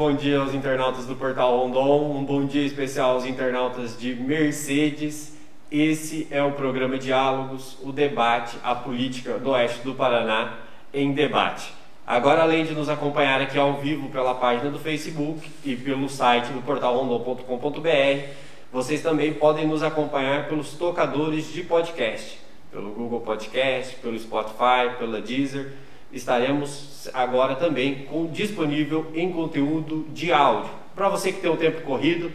bom dia aos internautas do Portal Rondon, um bom dia especial aos internautas de Mercedes. Esse é o programa Diálogos, o debate, a política do Oeste do Paraná em debate. Agora, além de nos acompanhar aqui ao vivo pela página do Facebook e pelo site do portalrondon.com.br, vocês também podem nos acompanhar pelos tocadores de podcast, pelo Google Podcast, pelo Spotify, pela Deezer estaremos agora também com, disponível em conteúdo de áudio. Para você que tem o um tempo corrido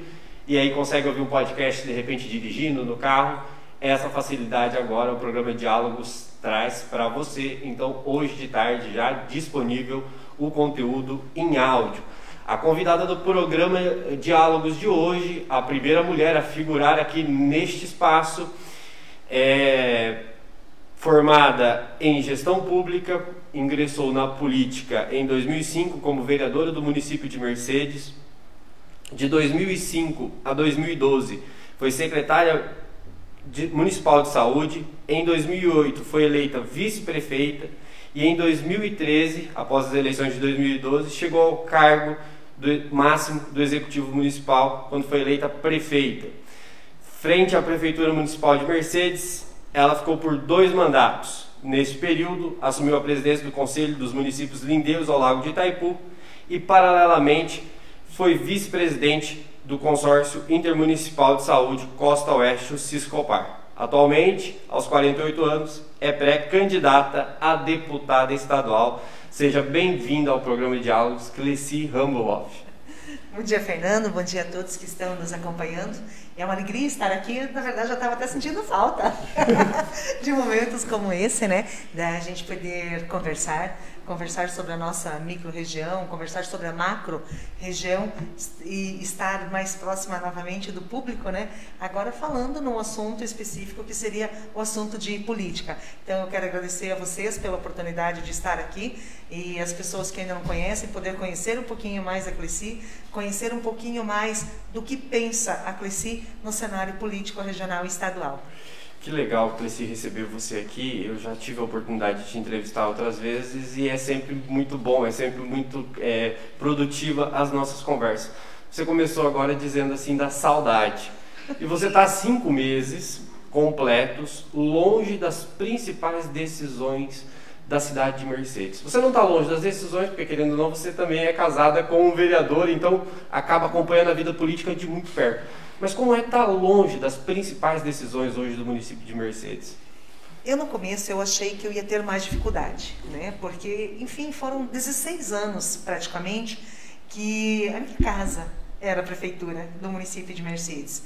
e aí consegue ouvir um podcast de repente dirigindo no carro, essa facilidade agora o programa Diálogos traz para você. Então, hoje de tarde já disponível o conteúdo em áudio. A convidada do programa Diálogos de hoje, a primeira mulher a figurar aqui neste espaço, é formada em gestão pública, ingressou na política em 2005 como vereadora do município de Mercedes. De 2005 a 2012 foi secretária de, municipal de saúde. Em 2008 foi eleita vice-prefeita e em 2013, após as eleições de 2012, chegou ao cargo do, máximo do executivo municipal quando foi eleita prefeita. Frente à prefeitura municipal de Mercedes, ela ficou por dois mandatos. Neste período, assumiu a presidência do Conselho dos Municípios Lindeiros ao Lago de Itaipu e, paralelamente, foi vice-presidente do Consórcio Intermunicipal de Saúde Costa Oeste, o Ciscopar. Atualmente, aos 48 anos, é pré-candidata a deputada estadual. Seja bem-vinda ao programa de diálogos, Cleci Ramboff. Bom dia, Fernando. Bom dia a todos que estão nos acompanhando. É uma alegria estar aqui. Na verdade, já estava até sentindo falta de momentos como esse, né? Da gente poder conversar, conversar sobre a nossa micro-região, conversar sobre a macro-região e estar mais próxima novamente do público, né? Agora falando num assunto específico que seria o assunto de política. Então eu quero agradecer a vocês pela oportunidade de estar aqui e as pessoas que ainda não conhecem, poder conhecer um pouquinho mais a Cleci, conhecer um pouquinho mais do que pensa a Cleci no cenário político regional e estadual. Que legal, Cleci, receber você aqui. Eu já tive a oportunidade de te entrevistar outras vezes e é sempre muito bom, é sempre muito é, produtiva as nossas conversas. Você começou agora dizendo assim da saudade. E você está cinco meses completos, longe das principais decisões da cidade de Mercedes. Você não está longe das decisões, porque querendo ou não, você também é casada com um vereador, então acaba acompanhando a vida política de muito perto. Mas como é estar tá longe das principais decisões hoje do município de Mercedes? Eu no começo eu achei que eu ia ter mais dificuldade, né? Porque, enfim, foram 16 anos praticamente que a minha casa era a prefeitura do município de Mercedes.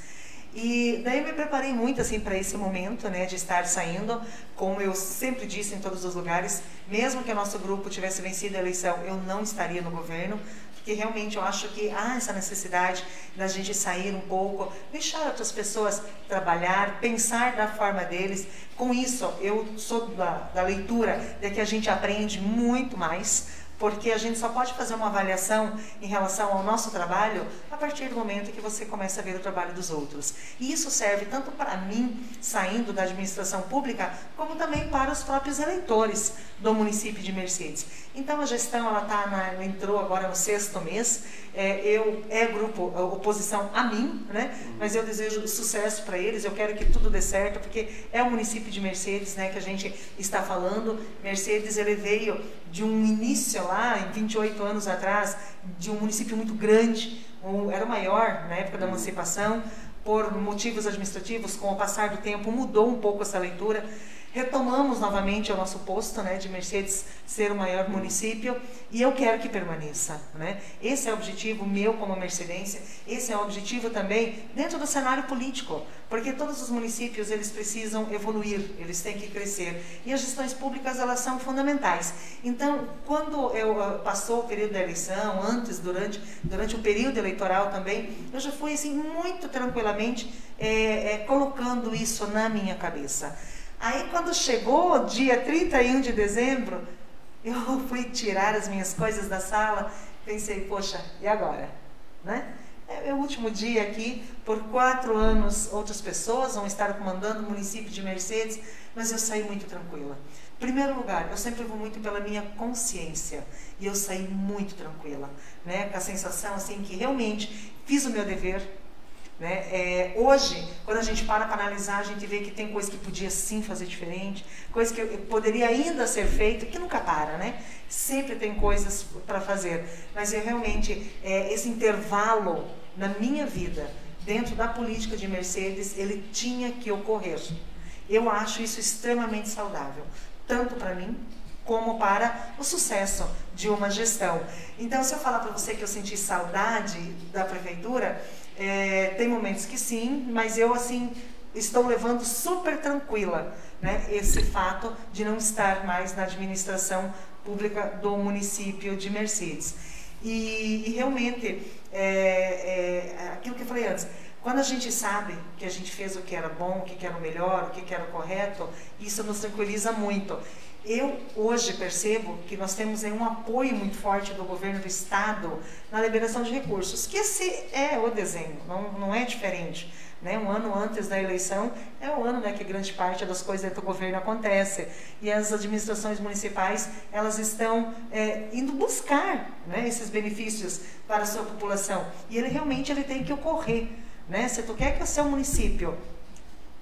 E daí eu me preparei muito assim para esse momento, né, de estar saindo, como eu sempre disse em todos os lugares, mesmo que o nosso grupo tivesse vencido a eleição, eu não estaria no governo, porque realmente eu acho que há essa necessidade da gente sair um pouco, deixar outras pessoas trabalhar, pensar da forma deles. Com isso, eu sou da, da leitura de que a gente aprende muito mais porque a gente só pode fazer uma avaliação em relação ao nosso trabalho a partir do momento que você começa a ver o trabalho dos outros. E isso serve tanto para mim, saindo da administração pública, como também para os próprios eleitores do município de Mercedes. Então a gestão ela tá na, entrou agora no sexto mês. É, eu é grupo é, oposição a mim, né? Mas eu desejo sucesso para eles. Eu quero que tudo dê certo porque é o município de Mercedes, né? Que a gente está falando. Mercedes ele veio de um início lá em 28 anos atrás de um município muito grande. Um, era o maior na época da emancipação. Por motivos administrativos, com o passar do tempo, mudou um pouco essa leitura retomamos novamente o nosso posto né, de Mercedes ser o maior município e eu quero que permaneça. Né? Esse é o objetivo meu como mercedense, esse é o objetivo também dentro do cenário político, porque todos os municípios eles precisam evoluir, eles têm que crescer e as gestões públicas elas são fundamentais. Então, quando eu uh, passou o período da eleição, antes, durante, durante o período eleitoral também, eu já fui assim muito tranquilamente é, é, colocando isso na minha cabeça. Aí quando chegou dia 31 de dezembro, eu fui tirar as minhas coisas da sala, pensei, poxa, e agora? Né? É meu último dia aqui, por quatro anos outras pessoas vão estar comandando o município de Mercedes, mas eu saí muito tranquila. Primeiro lugar, eu sempre vou muito pela minha consciência e eu saí muito tranquila, né? Com a sensação assim que realmente fiz o meu dever, né? É, hoje, quando a gente para para analisar, a gente vê que tem coisa que podia sim fazer diferente, coisa que poderia ainda ser feito, que nunca para, né? Sempre tem coisas para fazer, mas eu realmente é, esse intervalo na minha vida dentro da política de Mercedes ele tinha que ocorrer. Eu acho isso extremamente saudável tanto para mim como para o sucesso de uma gestão. Então, se eu falar para você que eu senti saudade da prefeitura, é, tem momentos que sim, mas eu assim estou levando super tranquila, né, esse fato de não estar mais na administração pública do município de Mercedes. E, e realmente, é, é, aquilo que eu falei antes, quando a gente sabe que a gente fez o que era bom, o que era o melhor, o que era o correto, isso nos tranquiliza muito. Eu hoje percebo que nós temos um apoio muito forte do governo do estado na liberação de recursos, que esse é o desenho, não, não é diferente. Né? Um ano antes da eleição é o ano né, que grande parte das coisas do governo acontece e as administrações municipais elas estão é, indo buscar né, esses benefícios para a sua população e ele realmente ele tem que ocorrer. Né? Se tu quer que o seu município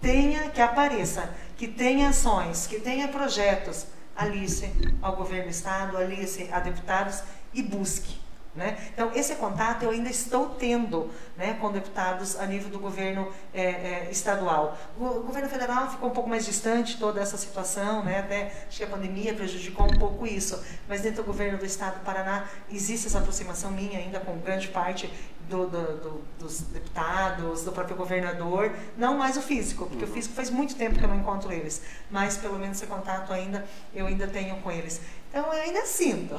tenha, que apareça, que tenha ações, que tenha projetos, alice ao governo do estado, alice a deputados e busque. Né? Então, esse contato eu ainda estou tendo né, com deputados a nível do governo é, é, estadual. O governo federal ficou um pouco mais distante toda essa situação, né? até acho que a pandemia prejudicou um pouco isso, mas dentro do governo do estado do Paraná existe essa aproximação minha ainda com grande parte do, do, do, dos deputados, do próprio governador, não mais o físico, porque uhum. o físico faz muito tempo que eu não encontro eles, mas pelo menos esse contato ainda eu ainda tenho com eles. Então eu ainda sinto.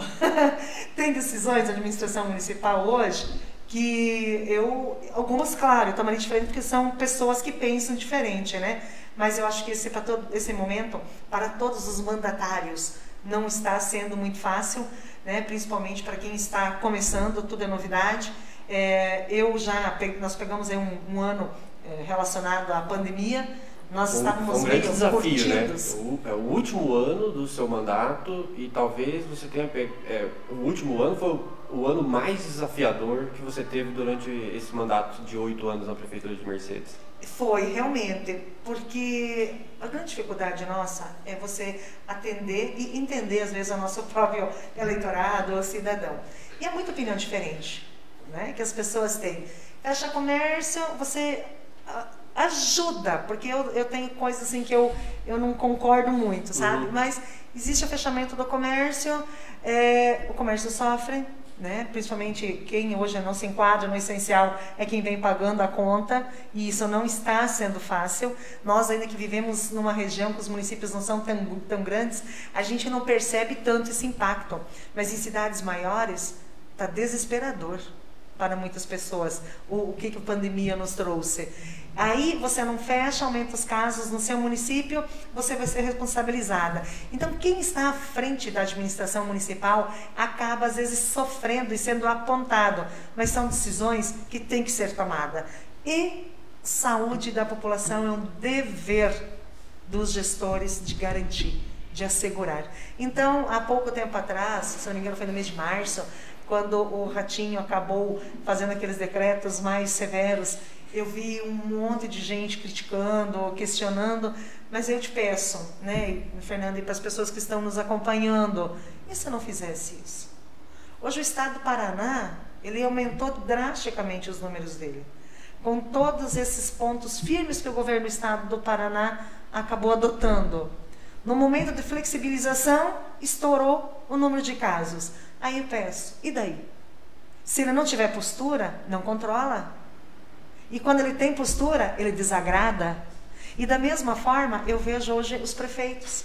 Tem decisões da administração municipal hoje que eu, algumas, claro, totalmente diferente porque são pessoas que pensam diferente, né? Mas eu acho que esse, todo, esse momento, para todos os mandatários, não está sendo muito fácil, né? principalmente para quem está começando, tudo é novidade. É, eu já, nós pegamos aí um, um ano é, relacionado à pandemia, nós um, estávamos um grande desafio, né? O, é o último ano do seu mandato e talvez você tenha é, o último ano foi o ano mais desafiador que você teve durante esse mandato de oito anos na prefeitura de Mercedes. Foi realmente, porque a grande dificuldade nossa é você atender e entender às vezes o nosso próprio eleitorado ou cidadão. E é muita opinião diferente né, que as pessoas têm. Fecha comércio, você ah, ajuda, porque eu, eu tenho coisas assim que eu, eu não concordo muito, sabe? Uhum. Mas existe o fechamento do comércio, é, o comércio sofre, né? principalmente quem hoje não se enquadra no essencial é quem vem pagando a conta e isso não está sendo fácil. Nós ainda que vivemos numa região que os municípios não são tão, tão grandes, a gente não percebe tanto esse impacto, mas em cidades maiores está desesperador para muitas pessoas o, o que, que a pandemia nos trouxe. Aí você não fecha, aumenta os casos no seu município, você vai ser responsabilizada. Então, quem está à frente da administração municipal acaba, às vezes, sofrendo e sendo apontado, mas são decisões que têm que ser tomadas. E saúde da população é um dever dos gestores de garantir, de assegurar. Então, há pouco tempo atrás, se não me engano, foi no mês de março, quando o Ratinho acabou fazendo aqueles decretos mais severos, eu vi um monte de gente criticando, questionando, mas eu te peço, né, Fernando, e para as pessoas que estão nos acompanhando, e se eu não fizesse isso? Hoje o estado do Paraná, ele aumentou drasticamente os números dele. Com todos esses pontos firmes que o governo do estado do Paraná acabou adotando. No momento de flexibilização, estourou o número de casos. Aí eu peço, e daí? Se ele não tiver postura, não controla. E quando ele tem postura, ele desagrada. E da mesma forma, eu vejo hoje os prefeitos.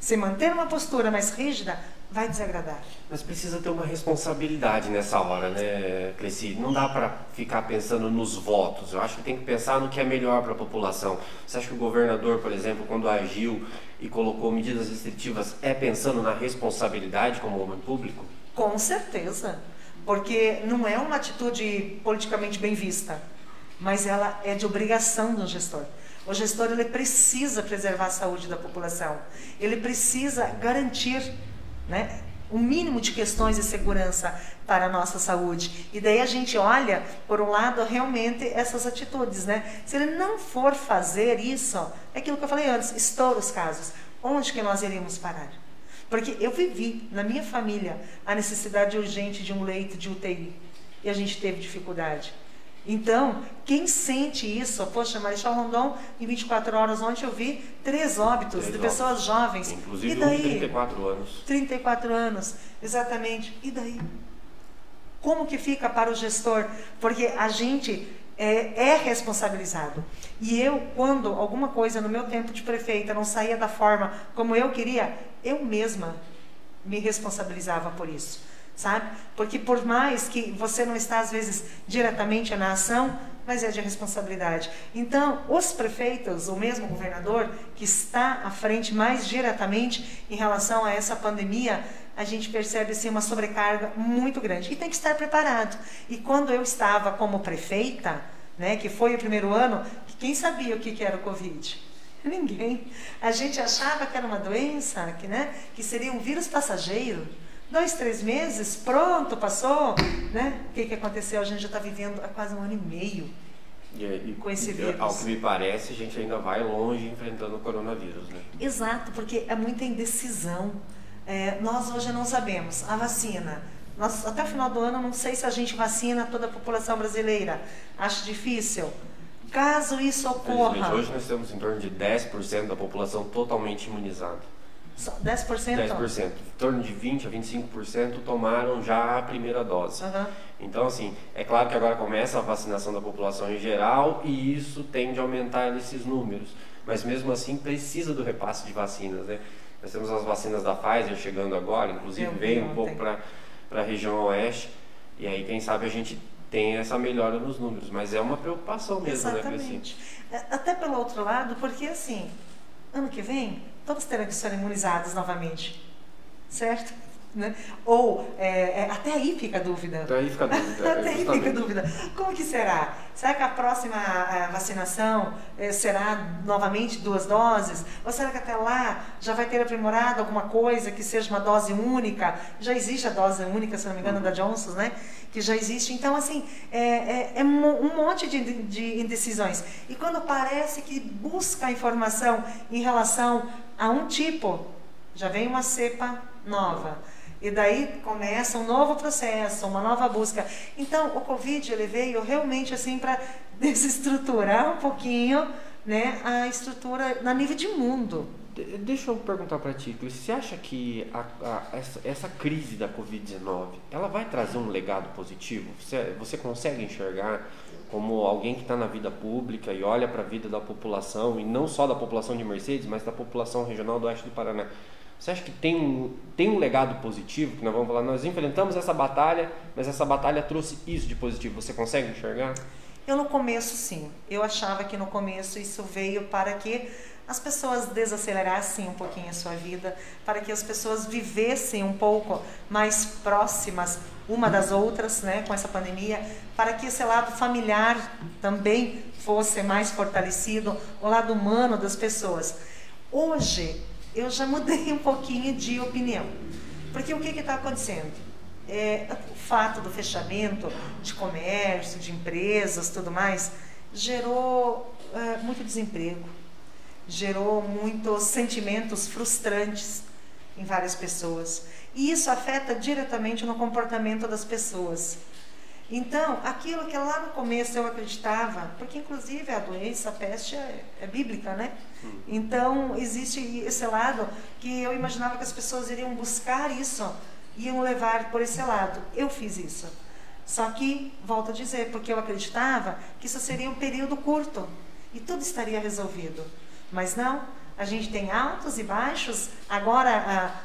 Se manter uma postura mais rígida, vai desagradar. Mas precisa ter uma responsabilidade nessa hora, né, Cleci? Não dá para ficar pensando nos votos. Eu acho que tem que pensar no que é melhor para a população. Você acha que o governador, por exemplo, quando agiu e colocou medidas restritivas, é pensando na responsabilidade como homem público? Com certeza, porque não é uma atitude politicamente bem vista, mas ela é de obrigação do gestor. O gestor ele precisa preservar a saúde da população. Ele precisa garantir, né, o mínimo de questões de segurança para a nossa saúde. E daí a gente olha, por um lado, realmente essas atitudes, né? Se ele não for fazer isso, é aquilo que eu falei antes, estoura os casos. Onde que nós iríamos parar? Porque eu vivi na minha família a necessidade urgente de um leito de UTI e a gente teve dificuldade. Então, quem sente isso, poxa, Marechal Rondon, em 24 horas ontem eu vi três óbitos três de pessoas jovens. Inclusive e daí? Um 34 anos. 34 anos, exatamente. E daí? Como que fica para o gestor? Porque a gente é, é, responsabilizado. E eu, quando alguma coisa no meu tempo de prefeita não saía da forma como eu queria, eu mesma me responsabilizava por isso sabe? Porque por mais que você não está às vezes diretamente na ação, mas é de responsabilidade. Então, os prefeitos, o mesmo governador que está à frente mais diretamente em relação a essa pandemia, a gente percebe assim uma sobrecarga muito grande e tem que estar preparado. E quando eu estava como prefeita, né, que foi o primeiro ano, quem sabia o que, que era o Covid? Ninguém. A gente achava que era uma doença, que, né, que seria um vírus passageiro dois, três meses, pronto, passou, né? O que, que aconteceu? A gente já está vivendo há quase um ano e meio e, e, com esse vírus. Ao que me parece, a gente ainda vai longe enfrentando o coronavírus, né? Exato, porque é muita indecisão. É, nós hoje não sabemos. A vacina, nós, até o final do ano, não sei se a gente vacina toda a população brasileira. Acho difícil. Caso isso ocorra. Hoje nós temos em torno de 10% da população totalmente imunizada. 10%? 10%. Em torno de 20% a 25% tomaram já a primeira dose. Uhum. Então, assim, é claro que agora começa a vacinação da população em geral e isso tende a aumentar esses números. Mas mesmo assim precisa do repasse de vacinas, né? Nós temos as vacinas da Pfizer chegando agora, inclusive veio um pouco para a região oeste. E aí, quem sabe, a gente tem essa melhora nos números. Mas é uma preocupação mesmo, Exatamente. né, é, Até pelo outro lado, porque assim, ano que vem todos terão que ser imunizados novamente. Certo? Né? Ou é, é, até aí fica a dúvida. Até aí fica a dúvida. até aí fica a dúvida. Como que será? Será que a próxima a vacinação é, será novamente duas doses? Ou será que até lá já vai ter aprimorado alguma coisa que seja uma dose única? Já existe a dose única, se não me engano, uhum. da Johnson, né? Que já existe. Então, assim, é, é, é um monte de, de indecisões. E quando parece que busca informação em relação a um tipo, já vem uma cepa nova. E daí começa um novo processo, uma nova busca. Então, o Covid ele veio realmente assim para desestruturar um pouquinho né, a estrutura na nível de mundo. Deixa eu perguntar para ti, você acha que a, a, essa, essa, crise da Covid-19 ela vai trazer um legado positivo? Você, você consegue enxergar como alguém que está na vida pública e olha para a vida da população, e não só da população de Mercedes, mas da população regional do oeste do Paraná? Você acha que tem um, tem um legado positivo? Que nós vamos falar, nós enfrentamos essa batalha, mas essa batalha trouxe isso de positivo. Você consegue enxergar? Eu no começo sim. Eu achava que no começo isso veio para que as pessoas desacelerassem um pouquinho a sua vida, para que as pessoas vivessem um pouco mais próximas uma das outras, né, com essa pandemia, para que esse lado familiar também fosse mais fortalecido, o lado humano das pessoas. Hoje eu já mudei um pouquinho de opinião. Porque o que está acontecendo? É, o fato do fechamento de comércio, de empresas, tudo mais, gerou é, muito desemprego, gerou muitos sentimentos frustrantes em várias pessoas. E isso afeta diretamente no comportamento das pessoas. Então, aquilo que lá no começo eu acreditava, porque inclusive a doença, a peste é, é bíblica, né? Hum. Então, existe esse lado que eu imaginava que as pessoas iriam buscar isso, iam levar por esse lado. Eu fiz isso. Só que, volto a dizer, porque eu acreditava que isso seria um período curto e tudo estaria resolvido. Mas não, a gente tem altos e baixos. Agora,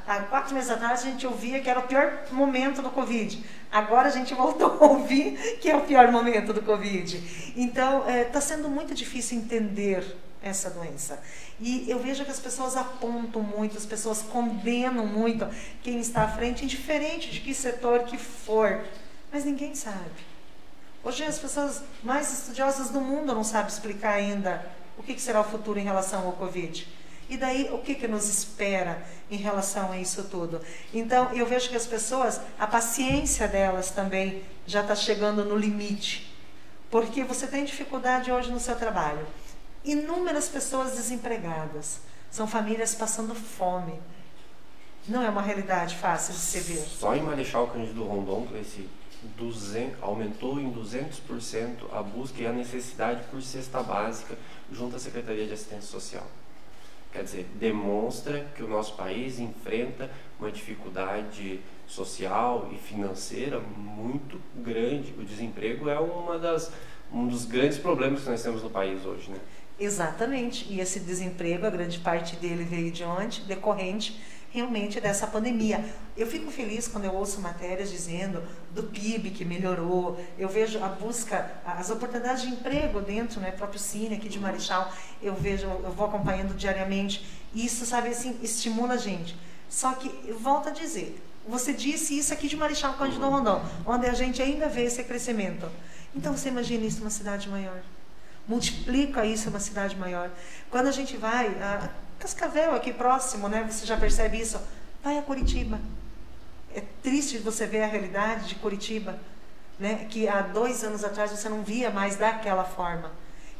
há, há, quatro meses atrás, a gente ouvia que era o pior momento do Covid. Agora a gente voltou a ouvir que é o pior momento do Covid. Então, está é, tá sendo muito difícil entender essa doença. E eu vejo que as pessoas apontam muito, as pessoas condenam muito quem está à frente, indiferente de que setor que for. Mas ninguém sabe. Hoje as pessoas mais estudiosas do mundo não sabem explicar ainda o que será o futuro em relação ao Covid? E daí, o que, que nos espera em relação a isso tudo? Então, eu vejo que as pessoas, a paciência delas também já está chegando no limite. Porque você tem dificuldade hoje no seu trabalho. Inúmeras pessoas desempregadas. São famílias passando fome. Não é uma realidade fácil de se ver. Só em Marechal Cândido Rondon, esse 200, aumentou em 200% a busca e a necessidade por cesta básica junto à Secretaria de Assistência Social. Quer dizer, demonstra que o nosso país enfrenta uma dificuldade social e financeira muito grande. O desemprego é uma das, um dos grandes problemas que nós temos no país hoje. Né? Exatamente. E esse desemprego, a grande parte dele veio de onde? Decorrente realmente dessa pandemia. Eu fico feliz quando eu ouço matérias dizendo do PIB que melhorou, eu vejo a busca, as oportunidades de emprego dentro, né, próprio Cine aqui de Marechal, eu vejo, eu vou acompanhando diariamente, isso, sabe, assim, estimula a gente. Só que, eu volto a dizer, você disse isso aqui de Marechal Cândido Rondon, onde a gente ainda vê esse crescimento. Então você imagina isso numa cidade maior. Multiplica isso numa cidade maior. Quando a gente vai, a, Cascavel, aqui próximo, né? Você já percebe isso. Vai a Curitiba. É triste você ver a realidade de Curitiba, né? Que há dois anos atrás você não via mais daquela forma.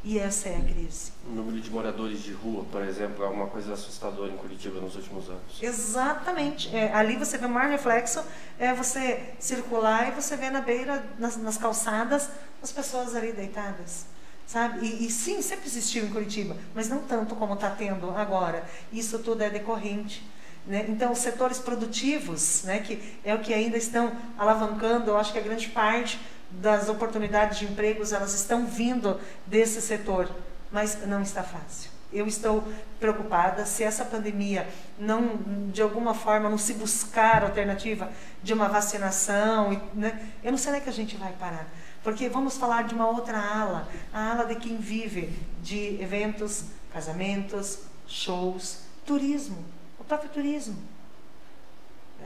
E essa é a crise. O número de moradores de rua, por exemplo, é uma coisa assustadora em Curitiba nos últimos anos. Exatamente. É, ali você vê o maior reflexo, é você circular e você vê na beira, nas, nas calçadas, as pessoas ali deitadas sabe? E, e, sim, sempre existiu em Curitiba, mas não tanto como está tendo agora. Isso tudo é decorrente. Né? Então, os setores produtivos, né, que é o que ainda estão alavancando, eu acho que a grande parte das oportunidades de empregos, elas estão vindo desse setor, mas não está fácil. Eu estou preocupada se essa pandemia não, de alguma forma, não se buscar alternativa de uma vacinação, né? eu não sei é que a gente vai parar. Porque vamos falar de uma outra ala, a ala de quem vive de eventos, casamentos, shows, turismo, o próprio turismo.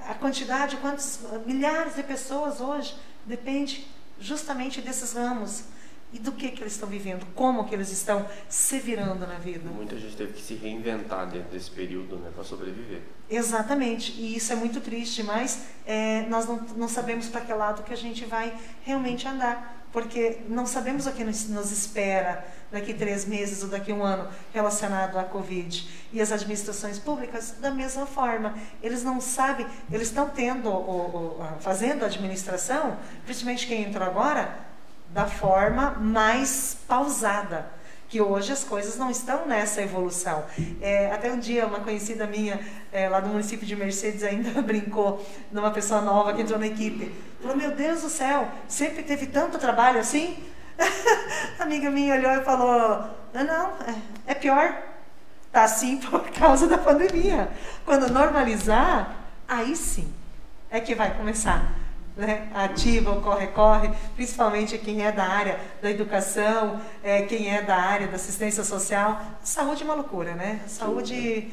A quantidade, quantos milhares de pessoas hoje depende justamente desses ramos e do que, que eles estão vivendo, como que eles estão se virando na vida. Muita gente teve que se reinventar dentro desse período né, para sobreviver. Exatamente, e isso é muito triste, mas é, nós não, não sabemos para que lado que a gente vai realmente andar, porque não sabemos o que nos, nos espera daqui três meses ou daqui um ano relacionado à Covid. E as administrações públicas, da mesma forma, eles não sabem, eles estão tendo, o, o, fazendo a administração, principalmente quem entrou agora, da forma mais pausada que hoje as coisas não estão nessa evolução. É, até um dia uma conhecida minha é, lá do município de Mercedes ainda brincou numa pessoa nova que entrou na equipe. Falou, meu Deus do céu, sempre teve tanto trabalho assim? A amiga minha olhou e falou, não, não, é, é pior. Tá assim por causa da pandemia. Quando normalizar, aí sim é que vai começar né, ativa, corre-corre, principalmente quem é da área da educação, é, quem é da área da assistência social. Saúde é uma loucura, né? Saúde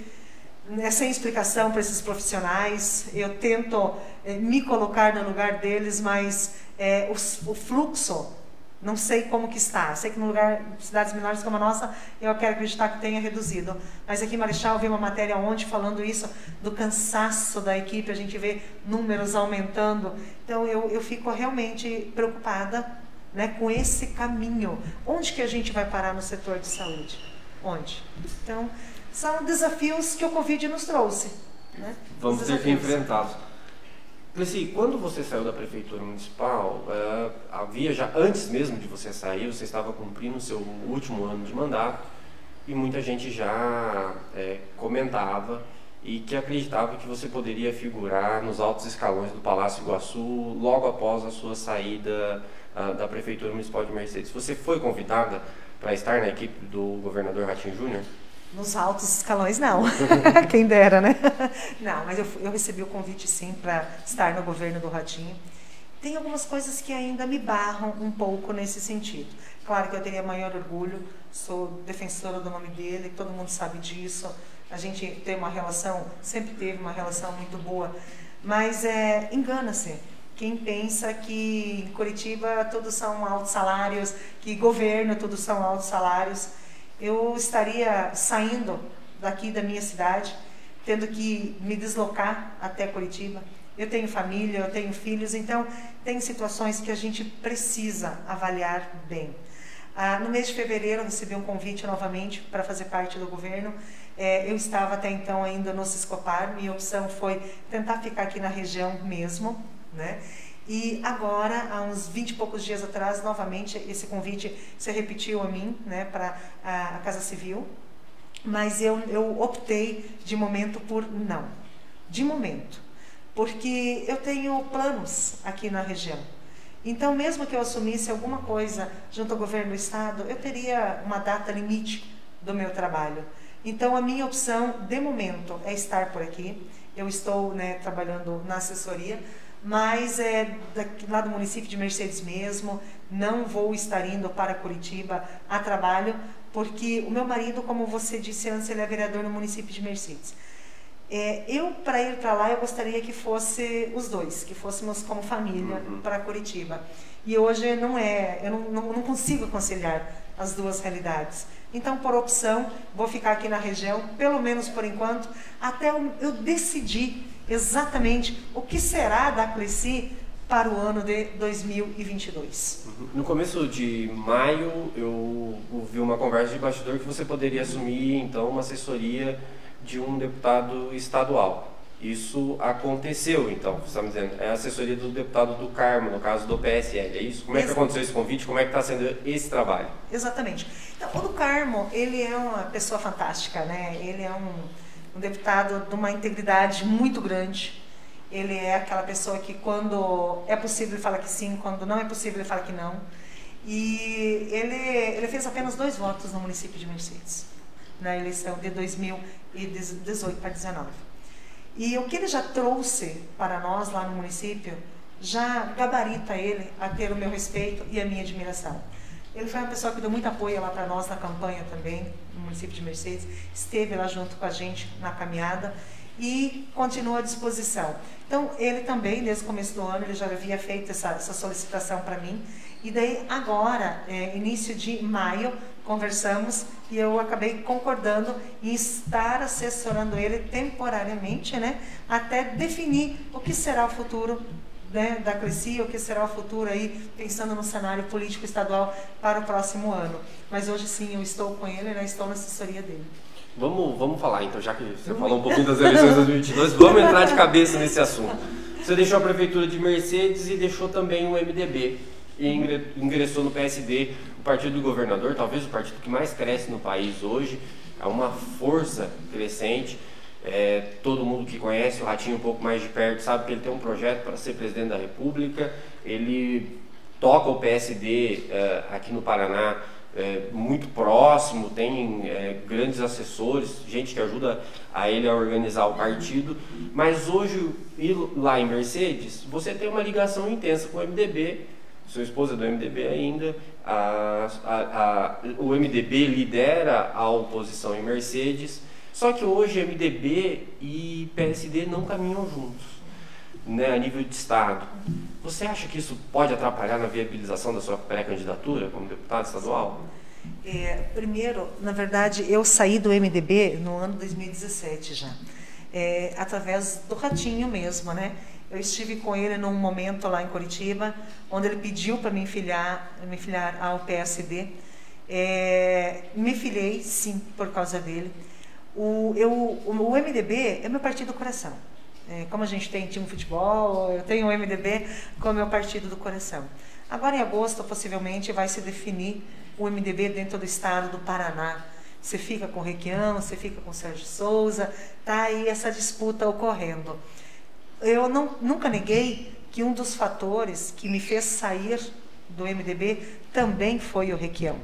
é sem explicação para esses profissionais. Eu tento é, me colocar no lugar deles, mas é, o, o fluxo não sei como que está. Sei que no lugar, cidades menores como a nossa, eu quero acreditar que tenha reduzido. Mas aqui em Marechal eu vi uma matéria ontem falando isso, do cansaço da equipe, a gente vê números aumentando. Então eu, eu fico realmente preocupada né, com esse caminho. Onde que a gente vai parar no setor de saúde? Onde? Então, são desafios que o Covid nos trouxe. Né? Vamos ter que enfrentá-los. Cleci, quando você saiu da prefeitura municipal, uh, havia já, antes mesmo de você sair, você estava cumprindo o seu último ano de mandato e muita gente já é, comentava e que acreditava que você poderia figurar nos altos escalões do Palácio Iguaçu logo após a sua saída uh, da prefeitura municipal de Mercedes. Você foi convidada para estar na equipe do governador Ratinho Júnior? Nos altos escalões, não. Quem dera, né? Não, mas eu, eu recebi o convite, sim, para estar no governo do Ratinho. Tem algumas coisas que ainda me barram um pouco nesse sentido. Claro que eu teria maior orgulho, sou defensora do nome dele, todo mundo sabe disso. A gente tem uma relação, sempre teve uma relação muito boa, mas é, engana-se quem pensa que em Curitiba todos são altos salários, que governo todos são altos salários. Eu estaria saindo daqui da minha cidade, tendo que me deslocar até Curitiba. Eu tenho família, eu tenho filhos, então tem situações que a gente precisa avaliar bem. Ah, no mês de fevereiro, eu recebi um convite novamente para fazer parte do governo. É, eu estava até então ainda no Ciscopar, minha opção foi tentar ficar aqui na região mesmo, né? E agora, há uns 20 e poucos dias atrás, novamente, esse convite se repetiu a mim, né, para a, a Casa Civil, mas eu, eu optei de momento por não. De momento. Porque eu tenho planos aqui na região. Então, mesmo que eu assumisse alguma coisa junto ao governo do Estado, eu teria uma data limite do meu trabalho. Então, a minha opção, de momento, é estar por aqui. Eu estou né, trabalhando na assessoria, mas é lá do município de Mercedes mesmo, não vou estar indo para Curitiba a trabalho, porque o meu marido, como você disse antes, ele é vereador no município de Mercedes. É, eu, para ir para lá, eu gostaria que fosse os dois, que fôssemos como família uhum. para Curitiba. E hoje não é, eu não, não, não consigo conciliar as duas realidades. Então, por opção, vou ficar aqui na região, pelo menos por enquanto, até eu, eu decidir exatamente o que será da Cleci para o ano de 2022. Uhum. No começo de maio, eu ouvi uma conversa de bastidor que você poderia assumir, então, uma assessoria de um deputado estadual. Isso aconteceu, então, você está me dizendo, é a assessoria do deputado do Carmo, no caso do PSL, é isso? Como é que aconteceu esse convite? Como é que está sendo esse trabalho? Exatamente. Então, o do Carmo, ele é uma pessoa fantástica, né? Ele é um, um deputado de uma integridade muito grande. Ele é aquela pessoa que quando é possível ele fala que sim, quando não é possível ele fala que não. E ele, ele fez apenas dois votos no município de Mercedes, na eleição de 2018 para 2019. E o que ele já trouxe para nós lá no município já gabarita ele a ter o meu respeito e a minha admiração. Ele foi uma pessoa que deu muito apoio lá para nós na campanha também, no município de Mercedes, esteve lá junto com a gente na caminhada e continua à disposição. Então, ele também, desde o começo do ano, ele já havia feito essa, essa solicitação para mim. E daí, agora, é, início de maio, conversamos e eu acabei concordando em estar assessorando ele temporariamente, né, até definir o que será o futuro né, da Crescia, o que será o futuro aí, pensando no cenário político estadual para o próximo ano. Mas hoje sim, eu estou com ele, né, estou na assessoria dele. Vamos, vamos falar então, já que você falou um pouquinho das eleições de 2022, vamos entrar de cabeça nesse assunto. Você deixou a prefeitura de Mercedes e deixou também o MDB e ingressou no PSD, o partido do governador, talvez o partido que mais cresce no país hoje, é uma força crescente. É, todo mundo que conhece o Ratinho um pouco mais de perto sabe que ele tem um projeto para ser presidente da República. Ele toca o PSD é, aqui no Paraná é, muito próximo, tem é, grandes assessores, gente que ajuda a ele a organizar o partido. Mas hoje, lá em Mercedes, você tem uma ligação intensa com o MDB. Sua esposa é do MDB ainda. A, a, a, o MDB lidera a oposição em Mercedes. Só que hoje MDB e PSD não caminham juntos, né, a nível de Estado. Você acha que isso pode atrapalhar na viabilização da sua pré-candidatura como deputado estadual? É, primeiro, na verdade, eu saí do MDB no ano 2017 já, é, através do Ratinho mesmo, né? Eu estive com ele num momento lá em Curitiba, onde ele pediu para me filiar, me filiar ao PSD. É, me filiei, sim, por causa dele. O, eu, o, o MDB é meu partido do coração. É, como a gente tem time futebol, eu tenho o MDB como meu partido do coração. Agora em agosto, possivelmente, vai se definir o MDB dentro do estado do Paraná. Você fica com o Requião, você fica com o Sérgio Souza, tá aí essa disputa ocorrendo. Eu não, nunca neguei que um dos fatores que me fez sair do MDB também foi o Requião.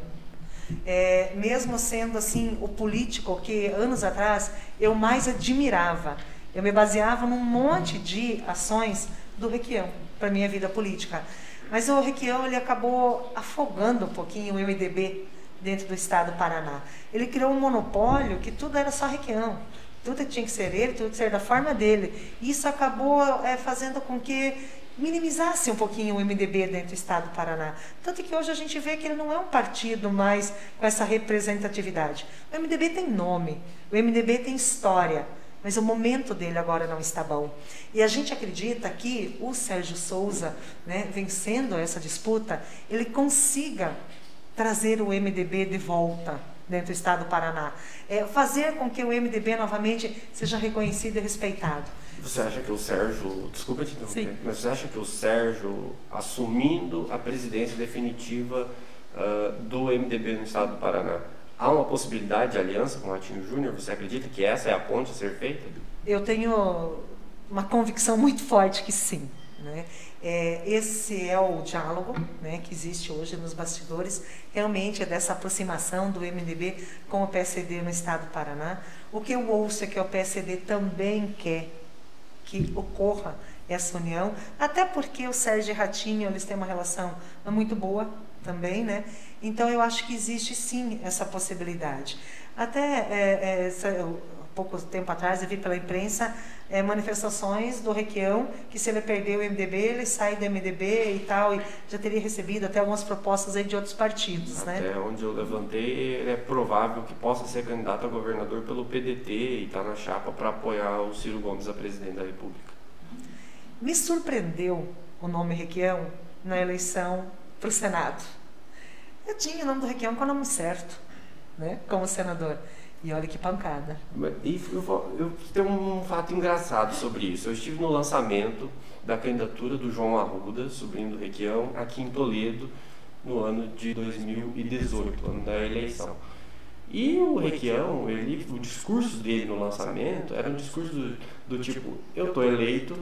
É, mesmo sendo assim o político que anos atrás eu mais admirava. Eu me baseava num monte de ações do Requião para minha vida política. Mas o Requião ele acabou afogando um pouquinho o MDB dentro do estado do Paraná. Ele criou um monopólio que tudo era só Requião. Tudo tinha que ser ele, tudo tinha que ser da forma dele. Isso acabou é, fazendo com que minimizasse um pouquinho o MDB dentro do Estado do Paraná. Tanto que hoje a gente vê que ele não é um partido mais com essa representatividade. O MDB tem nome, o MDB tem história, mas o momento dele agora não está bom. E a gente acredita que o Sérgio Souza, né, vencendo essa disputa, ele consiga trazer o MDB de volta dentro do Estado do Paraná. É, fazer com que o MDB novamente seja reconhecido e respeitado. Você acha que o Sérgio, desculpa te interromper, mas você acha que o Sérgio, assumindo a presidência definitiva uh, do MDB no estado do Paraná, há uma possibilidade de aliança com o Ratinho Júnior? Você acredita que essa é a ponte a ser feita? Eu tenho uma convicção muito forte que sim. Né? É, esse é o diálogo né, que existe hoje nos bastidores, realmente é dessa aproximação do MDB com o PSD no estado do Paraná. O que eu ouço é que o PSD também quer que ocorra essa união, até porque o Sérgio e Ratinho eles têm uma relação muito boa também, né? Então eu acho que existe sim essa possibilidade. Até é, é, pouco tempo atrás eu vi pela imprensa é, manifestações do Requião que se ele perder o MDB ele sai do MDB e tal e já teria recebido até algumas propostas aí de outros partidos, até né? Até onde eu levantei é provável que possa ser candidato a governador pelo PDT e está na chapa para apoiar o Ciro Gomes a presidente da República. Me surpreendeu o nome Requião na eleição para o Senado. Eu tinha o nome do Requião com o nome certo, né? Como senador. E olha que pancada. E eu, eu tenho um fato engraçado sobre isso. Eu estive no lançamento da candidatura do João Arruda, sobrinho do Requião, aqui em Toledo, no ano de 2018, ano da eleição. E o Requião, ele, o discurso dele no lançamento era um discurso do, do tipo: eu estou eleito,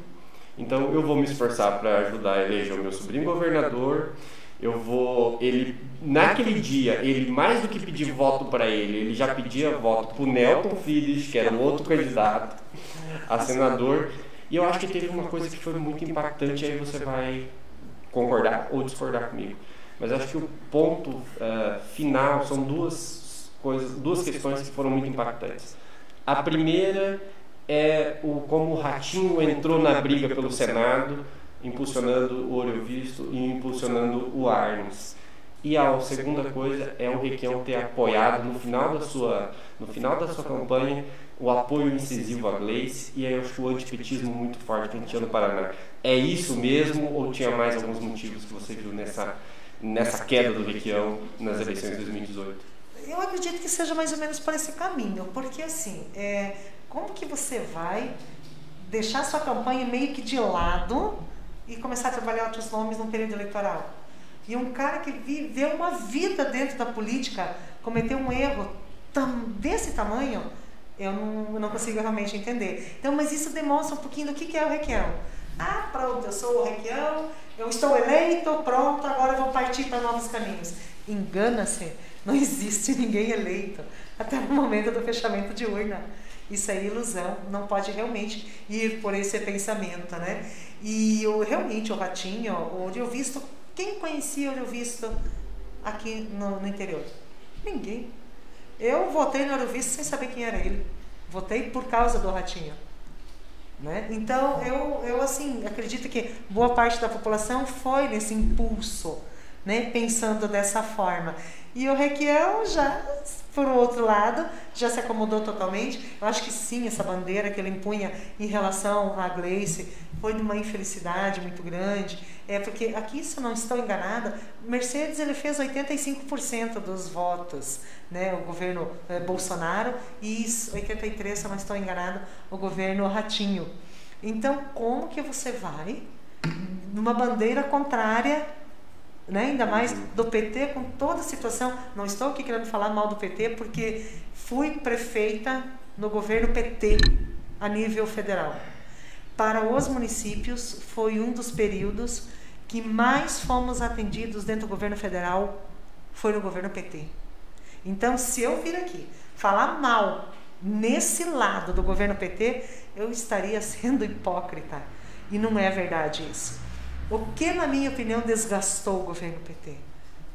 então eu vou me esforçar para ajudar a eleger o meu sobrinho governador. Eu vou. Ele, naquele dia, ele mais do que pedir voto para ele, ele já pedia voto para o Nelton Filhos, que era o outro candidato a senador. E eu acho que teve uma coisa que foi muito impactante, aí você vai concordar ou discordar comigo. Mas acho que o ponto uh, final são duas coisas, duas questões que foram muito impactantes. A primeira é o como o Ratinho entrou na briga pelo Senado, impulsionando o Ouro Visto e impulsionando o Arnes. E a segunda coisa é o Requião ter apoiado no final da sua, no final da sua campanha o apoio incisivo à Gleice e aí o antipetismo muito forte que tinha no Paraná. É isso mesmo ou tinha mais alguns motivos que você viu nessa, nessa queda do Requião nas eleições de 2018? Eu acredito que seja mais ou menos por esse caminho, porque assim, é, como que você vai deixar sua campanha meio que de lado e começar a trabalhar outros nomes num período eleitoral? E um cara que viveu uma vida dentro da política cometeu um erro desse tamanho, eu não, eu não, consigo realmente entender. Então, mas isso demonstra um pouquinho do que, que é o Requião. Ah, pronto, eu sou o Requião, eu estou eleito, pronto, agora eu vou partir para novos caminhos. Engana-se, não existe ninguém eleito até o momento do fechamento de urna. Isso é ilusão, não pode realmente ir por esse pensamento, né? E o, realmente o Ratinho, o Olho Visto, quem conhecia o Olho Visto aqui no, no, interior? Ninguém. Eu votei no Olho Visto sem saber quem era ele. Votei por causa do Ratinho. Né? Então, eu, eu assim, acredito que boa parte da população foi nesse impulso, né? pensando dessa forma. E o Requião já por outro lado, já se acomodou totalmente. Eu acho que sim, essa bandeira que ele impunha em relação à Gleice foi de uma infelicidade muito grande. É porque aqui, se eu não estou enganada, Mercedes ele fez 85% dos votos, né, o governo eh, Bolsonaro e 83, se eu não estou enganada, o governo Ratinho. Então, como que você vai numa bandeira contrária né? ainda mais do PT com toda a situação. Não estou aqui querendo falar mal do PT, porque fui prefeita no governo PT a nível federal. Para os municípios, foi um dos períodos que mais fomos atendidos dentro do governo federal, foi no governo PT. Então, se eu vir aqui falar mal nesse lado do governo PT, eu estaria sendo hipócrita. E não é verdade isso. O que, na minha opinião, desgastou o governo PT?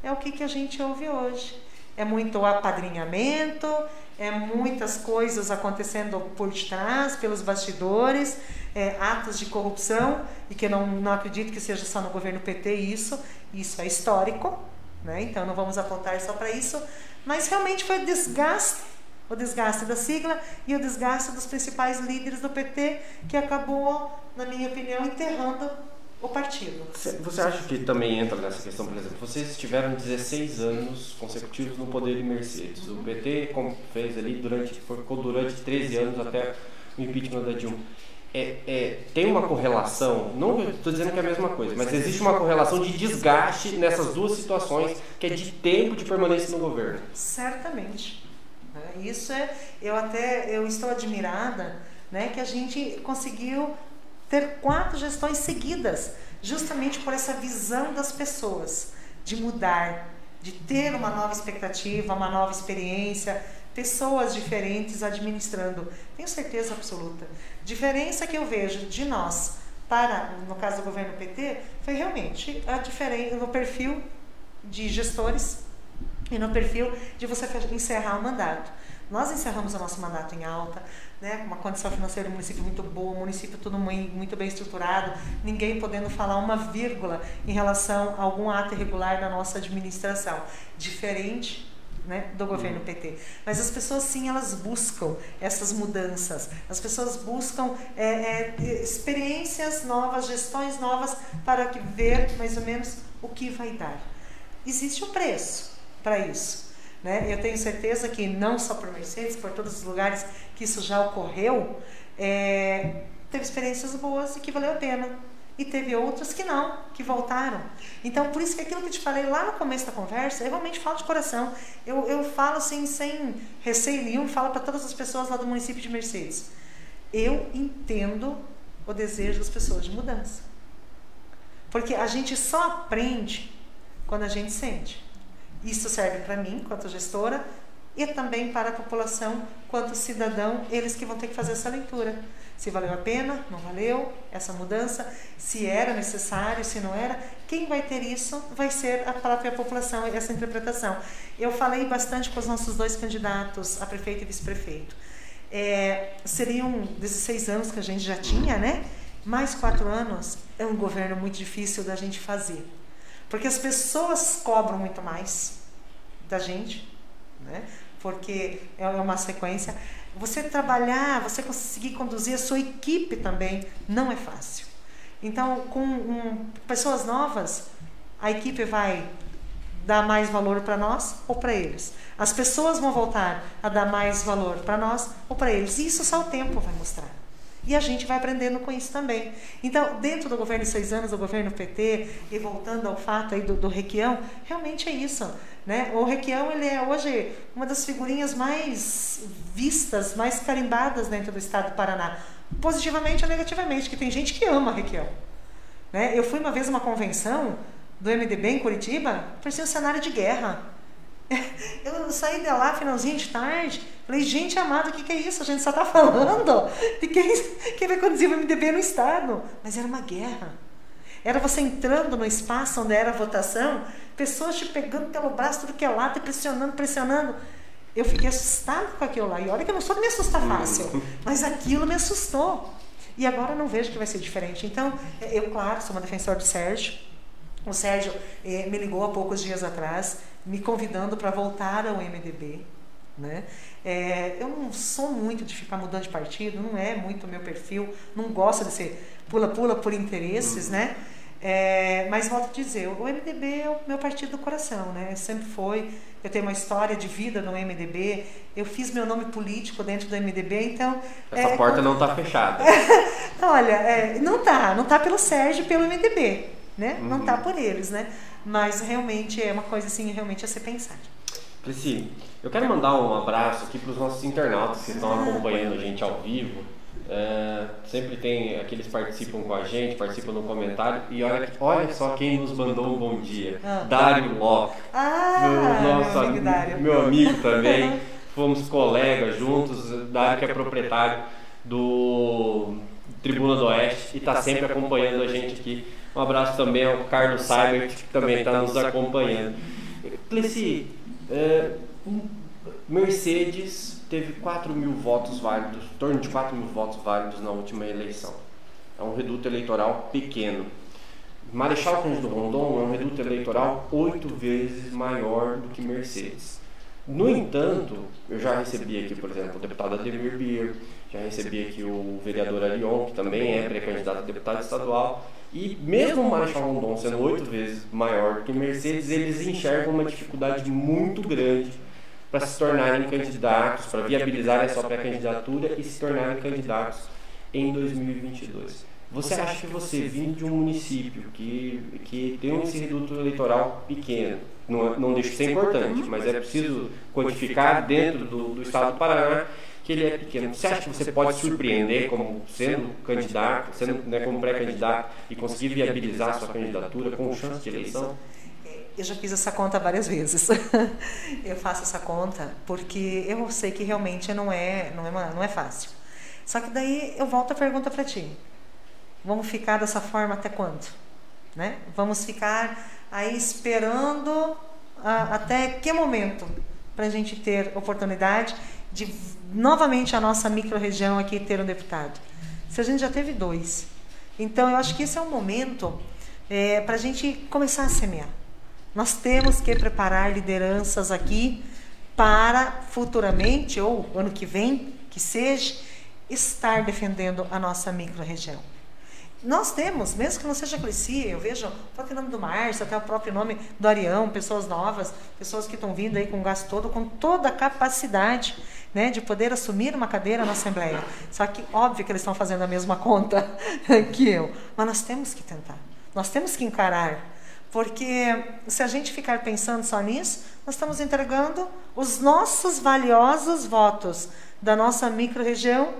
É o que, que a gente ouve hoje. É muito apadrinhamento, é muitas coisas acontecendo por detrás, pelos bastidores, é, atos de corrupção, e que não, não acredito que seja só no governo PT isso, isso é histórico, né? então não vamos apontar só para isso, mas realmente foi desgaste, o desgaste da sigla e o desgaste dos principais líderes do PT, que acabou, na minha opinião, enterrando o partido. Você acha que também entra nessa questão, por exemplo, vocês estiveram 16 anos consecutivos no poder de Mercedes. O PT fez ali durante, ficou durante 13 anos até o impeachment da Dilma. É, é, tem uma correlação, não estou dizendo que é a mesma coisa, mas existe uma correlação de desgaste nessas duas situações, que é de tempo de permanência no governo. Certamente. Né? Isso é, eu até eu estou admirada, né, que a gente conseguiu ter quatro gestões seguidas, justamente por essa visão das pessoas de mudar, de ter uma nova expectativa, uma nova experiência, pessoas diferentes administrando. Tenho certeza absoluta. Diferença que eu vejo de nós para, no caso do governo PT, foi realmente a diferença no perfil de gestores e no perfil de você encerrar o mandato. Nós encerramos o nosso mandato em alta, né, uma condição financeira do município muito boa, o município tudo muito bem estruturado, ninguém podendo falar uma vírgula em relação a algum ato irregular da nossa administração. Diferente né, do governo PT. Mas as pessoas sim, elas buscam essas mudanças. As pessoas buscam é, é, experiências novas, gestões novas para ver mais ou menos o que vai dar. Existe um preço para isso. Né? Eu tenho certeza que não só por Mercedes, por todos os lugares que isso já ocorreu, é, teve experiências boas e que valeu a pena. E teve outras que não, que voltaram. Então, por isso que aquilo que eu te falei lá no começo da conversa, eu realmente falo de coração. Eu, eu falo assim, sem receio nenhum, falo para todas as pessoas lá do município de Mercedes. Eu entendo o desejo das pessoas de mudança. Porque a gente só aprende quando a gente sente. Isso serve para mim, quanto gestora, e também para a população, quanto cidadão, eles que vão ter que fazer essa leitura. Se valeu a pena, não valeu, essa mudança, se era necessário, se não era, quem vai ter isso vai ser a própria população, essa interpretação. Eu falei bastante com os nossos dois candidatos, a prefeito e vice-prefeito. É, seriam 16 anos que a gente já tinha, né? Mais quatro anos é um governo muito difícil da gente fazer. Porque as pessoas cobram muito mais da gente, né? porque é uma sequência. Você trabalhar, você conseguir conduzir a sua equipe também não é fácil. Então, com um, pessoas novas, a equipe vai dar mais valor para nós ou para eles. As pessoas vão voltar a dar mais valor para nós ou para eles. E isso só o tempo vai mostrar. E a gente vai aprendendo com isso também. Então, dentro do governo de seis anos, do governo PT, e voltando ao fato aí do, do Requião, realmente é isso. Né? O Requião ele é hoje uma das figurinhas mais vistas, mais carimbadas dentro do estado do Paraná. Positivamente ou negativamente, que tem gente que ama Requião. Né? Eu fui uma vez uma convenção do MDB em Curitiba, parecia um cenário de guerra Eu saí de lá, finalzinho de tarde, falei, gente amada, o que, que é isso? A gente só está falando de quem, quem vai conduzir o MDB no Estado. Mas era uma guerra. Era você entrando no espaço onde era a votação, pessoas te pegando pelo braço, tudo que é lado, pressionando, pressionando. Eu fiquei assustada com aquilo lá. E olha que eu não sou de me assustar fácil, mas aquilo me assustou. E agora não vejo que vai ser diferente. Então, eu, claro, sou uma defensora do Sérgio. O Sérgio eh, me ligou há poucos dias atrás me convidando para voltar ao MDB. Né? É, eu não sou muito de ficar mudando de partido, não é muito o meu perfil, não gosto de ser pula-pula por interesses, uhum. né? É, mas volto a dizer, o MDB é o meu partido do coração, né? Sempre foi. Eu tenho uma história de vida no MDB. Eu fiz meu nome político dentro do MDB, então. Essa é, porta não está fechada. Olha, é, não tá, não tá pelo Sérgio, pelo MDB, né? Uhum. Não tá por eles, né? Mas realmente é uma coisa assim, realmente a ser pensada. Priscila, eu quero mandar um abraço aqui para os nossos internautas que estão acompanhando a gente ao vivo. É, sempre tem aqueles que participam com a gente, participam no comentário. E olha, olha só quem nos mandou um bom dia: ah. Dário Locke. Ah, nosso amigo Dário. meu amigo também. Fomos colegas juntos. Dário, que é proprietário do Tribuna do Oeste e está sempre acompanhando a gente aqui um abraço também ao Carlos Seibert, que também está nos acompanhando. Cleci, é, Mercedes teve 4 mil votos válidos, em torno de 4 mil votos válidos na última eleição. É um reduto eleitoral pequeno. Marechal Cândido Rondon é um reduto eleitoral oito vezes maior do que Mercedes. No entanto, eu já recebi aqui, por exemplo, o deputado Ademir Bier, já recebi aqui o vereador Arion, que também é pré-candidato a deputado estadual, e mesmo o Marechal Rondon sendo oito vezes maior que Mercedes, eles enxergam uma dificuldade muito grande para se tornarem candidatos, para viabilizar a sua pré-candidatura e se tornarem candidatos em 2022. Você acha que você, vindo de um município que, que tem um reduto eleitoral pequeno, não, não deixa de ser importante, mas é preciso quantificar dentro do, do estado do Paraná que ele é pequeno. Você acha que você pode surpreender como sendo candidato, sendo né, como pré-candidato e conseguir viabilizar a sua candidatura com chance de eleição? Eu já fiz essa conta várias vezes. eu faço essa conta porque eu sei que realmente não é, não é, não é fácil. Só que daí eu volto a pergunta para ti. Vamos ficar dessa forma até quando? Né? Vamos ficar aí esperando a, até que momento para a gente ter oportunidade de novamente a nossa microrregião aqui ter um deputado? Se a gente já teve dois. Então eu acho que esse é um momento é, para a gente começar a semear. Nós temos que preparar lideranças aqui para futuramente, ou ano que vem, que seja, estar defendendo a nossa microrregião. Nós temos, mesmo que não seja Crescia, eu vejo o próprio nome do Márcio, até o próprio nome do Arião, pessoas novas, pessoas que estão vindo aí com o gasto todo, com toda a capacidade né, de poder assumir uma cadeira na Assembleia. Só que, óbvio que eles estão fazendo a mesma conta que eu. Mas nós temos que tentar. Nós temos que encarar. Porque se a gente ficar pensando só nisso, nós estamos entregando os nossos valiosos votos da nossa micro-região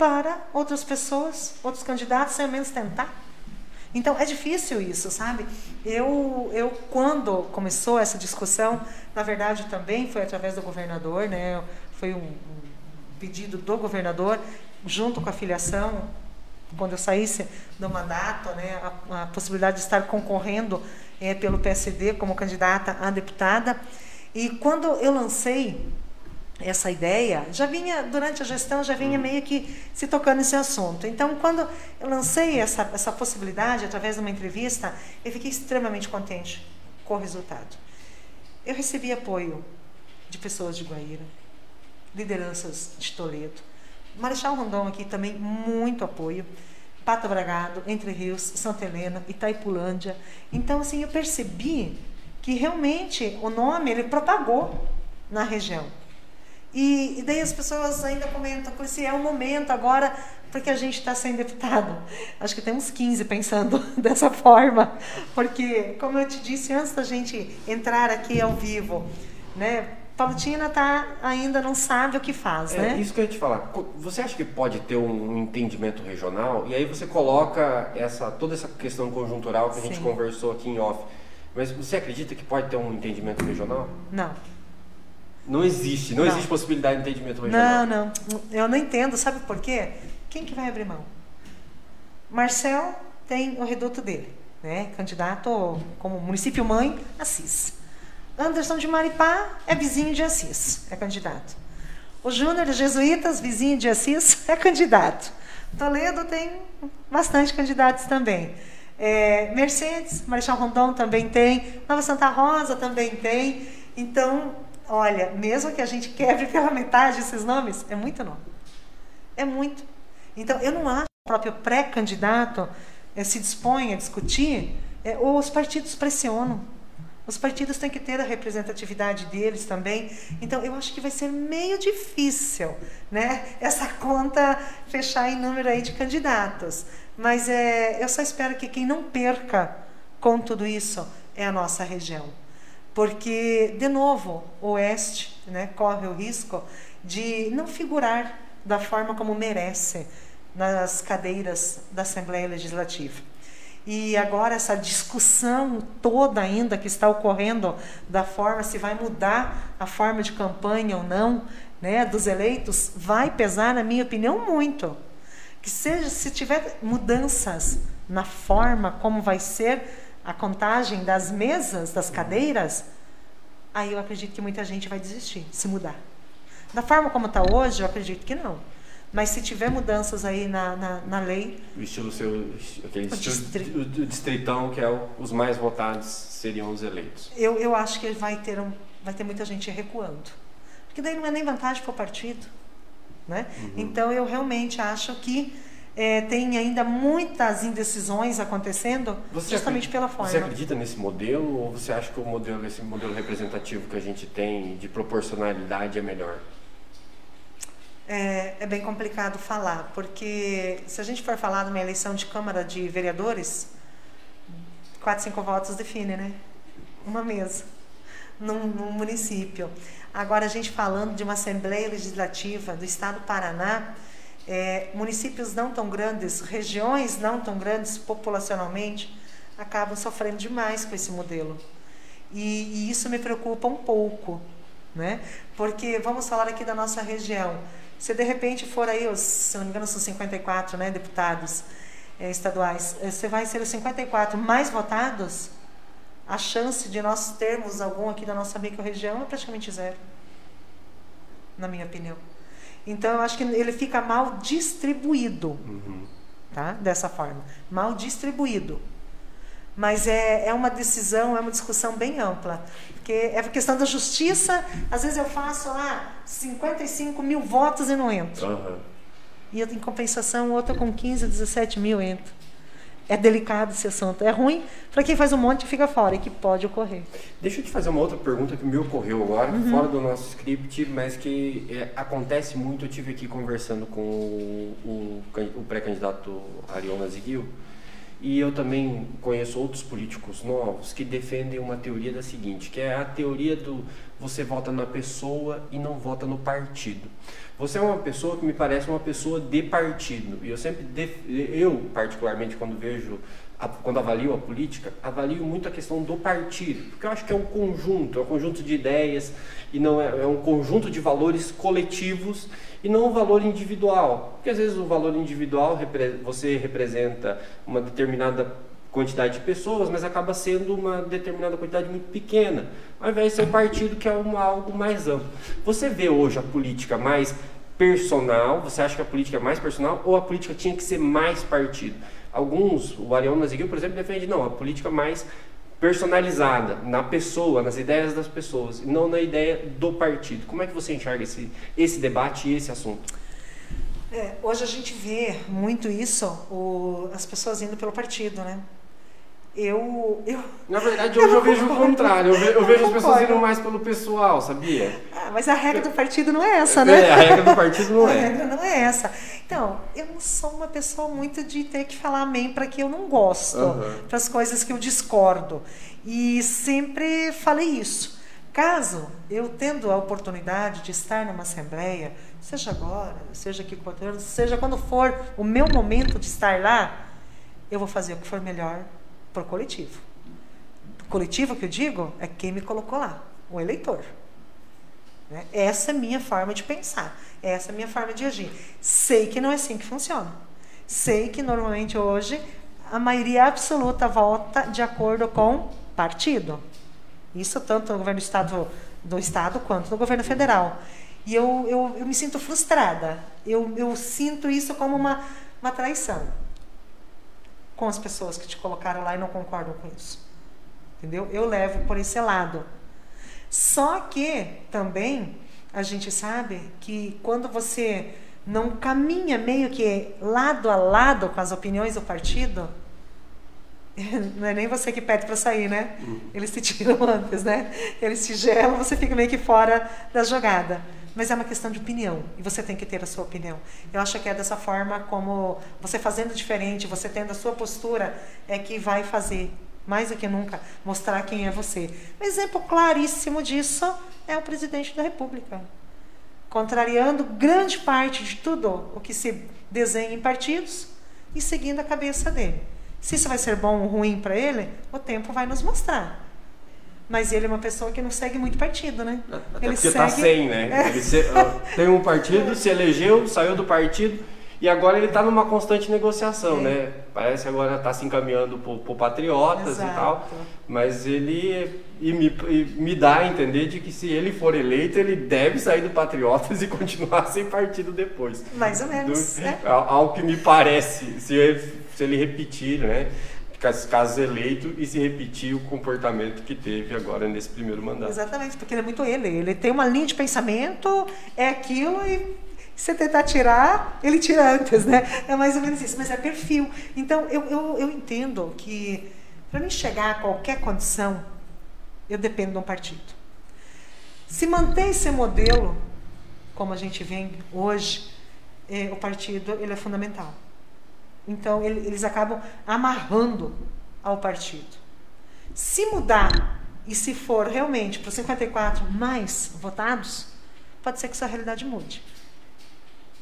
para outras pessoas, outros candidatos, sem ao menos tentar. Então é difícil isso, sabe? Eu, eu quando começou essa discussão, na verdade também foi através do governador, né? Foi um, pedido do governador junto com a filiação, quando eu saísse do mandato, né? A, a possibilidade de estar concorrendo é, pelo PSD como candidata a deputada. E quando eu lancei essa ideia já vinha durante a gestão já vinha meio que se tocando nesse assunto. Então quando eu lancei essa essa possibilidade através de uma entrevista eu fiquei extremamente contente com o resultado. Eu recebi apoio de pessoas de Guaíra lideranças de Toledo Marechal Rondon aqui também muito apoio Pato Bragado Entre Rios Santa Helena Itaipulândia. Então assim eu percebi que realmente o nome ele propagou na região e, e, daí as pessoas ainda comentam que se é o momento agora, porque a gente está sem deputado. Acho que tem uns 15 pensando dessa forma, porque, como eu te disse antes da gente entrar aqui ao vivo, né? Palutina tá, ainda não sabe o que faz, é, né? Isso que eu ia te falar. Você acha que pode ter um entendimento regional? E aí você coloca essa, toda essa questão conjuntural que a gente Sim. conversou aqui em off. Mas você acredita que pode ter um entendimento regional? Não. Não existe, não, não, existe possibilidade de entendimento regional. Não, não. Eu não entendo, sabe por quê? Quem que vai abrir mão? Marcel tem o reduto dele, né? Candidato como município mãe, Assis. Anderson de Maripá é vizinho de Assis, é candidato. O Júnior de Jesuítas, vizinho de Assis, é candidato. Toledo tem bastante candidatos também. É, Mercedes, Marechal Rondon também tem. Nova Santa Rosa também tem. Então, Olha, mesmo que a gente quebre pela metade esses nomes, é muito nome. É muito. Então, eu não acho que o próprio pré-candidato é, se dispõe a discutir, é, ou os partidos pressionam. Os partidos têm que ter a representatividade deles também. Então, eu acho que vai ser meio difícil né, essa conta fechar em número aí de candidatos. Mas é, eu só espero que quem não perca com tudo isso é a nossa região porque, de novo, o Oeste né, corre o risco de não figurar da forma como merece nas cadeiras da Assembleia Legislativa. E agora essa discussão toda ainda que está ocorrendo da forma se vai mudar a forma de campanha ou não, né, dos eleitos, vai pesar, na minha opinião, muito. Que seja se tiver mudanças na forma como vai ser a contagem das mesas, das cadeiras, aí eu acredito que muita gente vai desistir, se mudar. Da forma como está hoje, eu acredito que não. Mas se tiver mudanças aí na, na, na lei. O estilo seu, aquele o estilo distri... distritão, que é o, os mais votados seriam os eleitos. Eu, eu acho que vai ter, um, vai ter muita gente recuando. Porque daí não é nem vantagem para o partido. Né? Uhum. Então eu realmente acho que é, tem ainda muitas indecisões acontecendo você justamente pela forma. Você acredita nesse modelo ou você acha que o modelo, esse modelo representativo que a gente tem de proporcionalidade é melhor? É, é, bem complicado falar, porque se a gente for falar de uma eleição de Câmara de Vereadores, quatro, cinco votos define, né? Uma mesa, num, num município. Agora, a gente falando de uma Assembleia Legislativa do Estado do Paraná, é, municípios não tão grandes, regiões não tão grandes populacionalmente, acabam sofrendo demais com esse modelo. E, e isso me preocupa um pouco, né? Porque vamos falar aqui da nossa região. Se de repente for aí, os, se não me engano, são 54 né, deputados é, estaduais, é, você vai ser os 54 mais votados, a chance de nós termos algum aqui da nossa micro-região é praticamente zero, na minha opinião. Então, eu acho que ele fica mal distribuído, uhum. tá? dessa forma, mal distribuído. Mas é, é uma decisão, é uma discussão bem ampla. Porque é questão da justiça, às vezes eu faço lá 55 mil votos e não entro. Uhum. E em compensação, outra com 15, 17 mil entra. É delicado esse assunto. É ruim para quem faz um monte e fica fora, e que pode ocorrer. Deixa eu te fazer uma outra pergunta que me ocorreu agora, uhum. fora do nosso script, mas que é, acontece muito. Eu tive aqui conversando com o, o, o pré-candidato Ariona Ziguil, e eu também conheço outros políticos novos que defendem uma teoria da seguinte, que é a teoria do você vota na pessoa e não vota no partido. Você é uma pessoa que me parece uma pessoa de partido. E eu sempre, eu particularmente quando vejo quando avalio a política, avalio muito a questão do partido, porque eu acho que é um conjunto, é um conjunto de ideias e não é, é um conjunto de valores coletivos e não um valor individual. Porque às vezes o valor individual você representa uma determinada quantidade de pessoas, mas acaba sendo uma determinada quantidade muito pequena, ao invés de ser um partido que é algo mais amplo. Você vê hoje a política mais personal, você acha que a política é mais personal ou a política tinha que ser mais partido? Alguns, o Ariel Naziguil, por exemplo, defende não, a política mais personalizada na pessoa, nas ideias das pessoas, e não na ideia do partido. Como é que você enxerga esse, esse debate e esse assunto? É, hoje a gente vê muito isso, o, as pessoas indo pelo partido, né? Eu, eu. Na verdade, hoje eu, eu vejo o contrário. Eu, ve, eu vejo as pessoas indo mais pelo pessoal, sabia? Ah, mas a regra do partido não é essa, né? É, a regra do partido não é. A regra não é essa. Então, eu não sou uma pessoa muito de ter que falar amém para que eu não gosto, uhum. para as coisas que eu discordo. E sempre falei isso. Caso eu tendo a oportunidade de estar numa assembleia, seja agora, seja aqui seja quando for o meu momento de estar lá, eu vou fazer o que for melhor para o coletivo. O coletivo que eu digo é quem me colocou lá, o eleitor. Né? Essa é a minha forma de pensar, essa é a minha forma de agir. Sei que não é assim que funciona. Sei que normalmente hoje a maioria absoluta vota de acordo com partido. Isso tanto no governo do estado, do estado quanto no governo federal. E eu, eu, eu me sinto frustrada. Eu, eu sinto isso como uma, uma traição com as pessoas que te colocaram lá e não concordam com isso. Entendeu? Eu levo por esse lado. Só que também a gente sabe que quando você não caminha meio que lado a lado com as opiniões do partido, não é nem você que pede para sair, né? Uhum. Eles te tiram antes, né? Eles te gelam, você fica meio que fora da jogada mas é uma questão de opinião e você tem que ter a sua opinião. Eu acho que é dessa forma como você fazendo diferente, você tendo a sua postura, é que vai fazer mais do que nunca mostrar quem é você. Um exemplo claríssimo disso é o presidente da República, contrariando grande parte de tudo o que se desenha em partidos e seguindo a cabeça dele. Se isso vai ser bom ou ruim para ele, o tempo vai nos mostrar. Mas ele é uma pessoa que não segue muito partido, né? Até ele porque tá segue... tá sem, né? É. Ele se... tem um partido, se elegeu, saiu do partido E agora ele está numa constante negociação, é. né? Parece que agora está se encaminhando por Patriotas Exato. e tal. Mas ele e me, e me dá a entender de que se ele for eleito, ele deve sair do Patriotas e continuar sem partido depois. Mais ou menos. Do, é. Ao que me parece, se ele, se ele repetir, né? Caso eleito e se repetir o comportamento que teve agora nesse primeiro mandato. Exatamente, porque ele é muito ele. Ele tem uma linha de pensamento, é aquilo e você tentar tirar, ele tira antes, né? É mais ou menos isso, mas é perfil. Então, eu, eu, eu entendo que para mim chegar a qualquer condição, eu dependo de um partido. Se manter esse modelo, como a gente vem hoje, é, o partido ele é fundamental. Então, ele, eles acabam amarrando ao partido. Se mudar e se for realmente para os 54 mais votados, pode ser que essa realidade mude.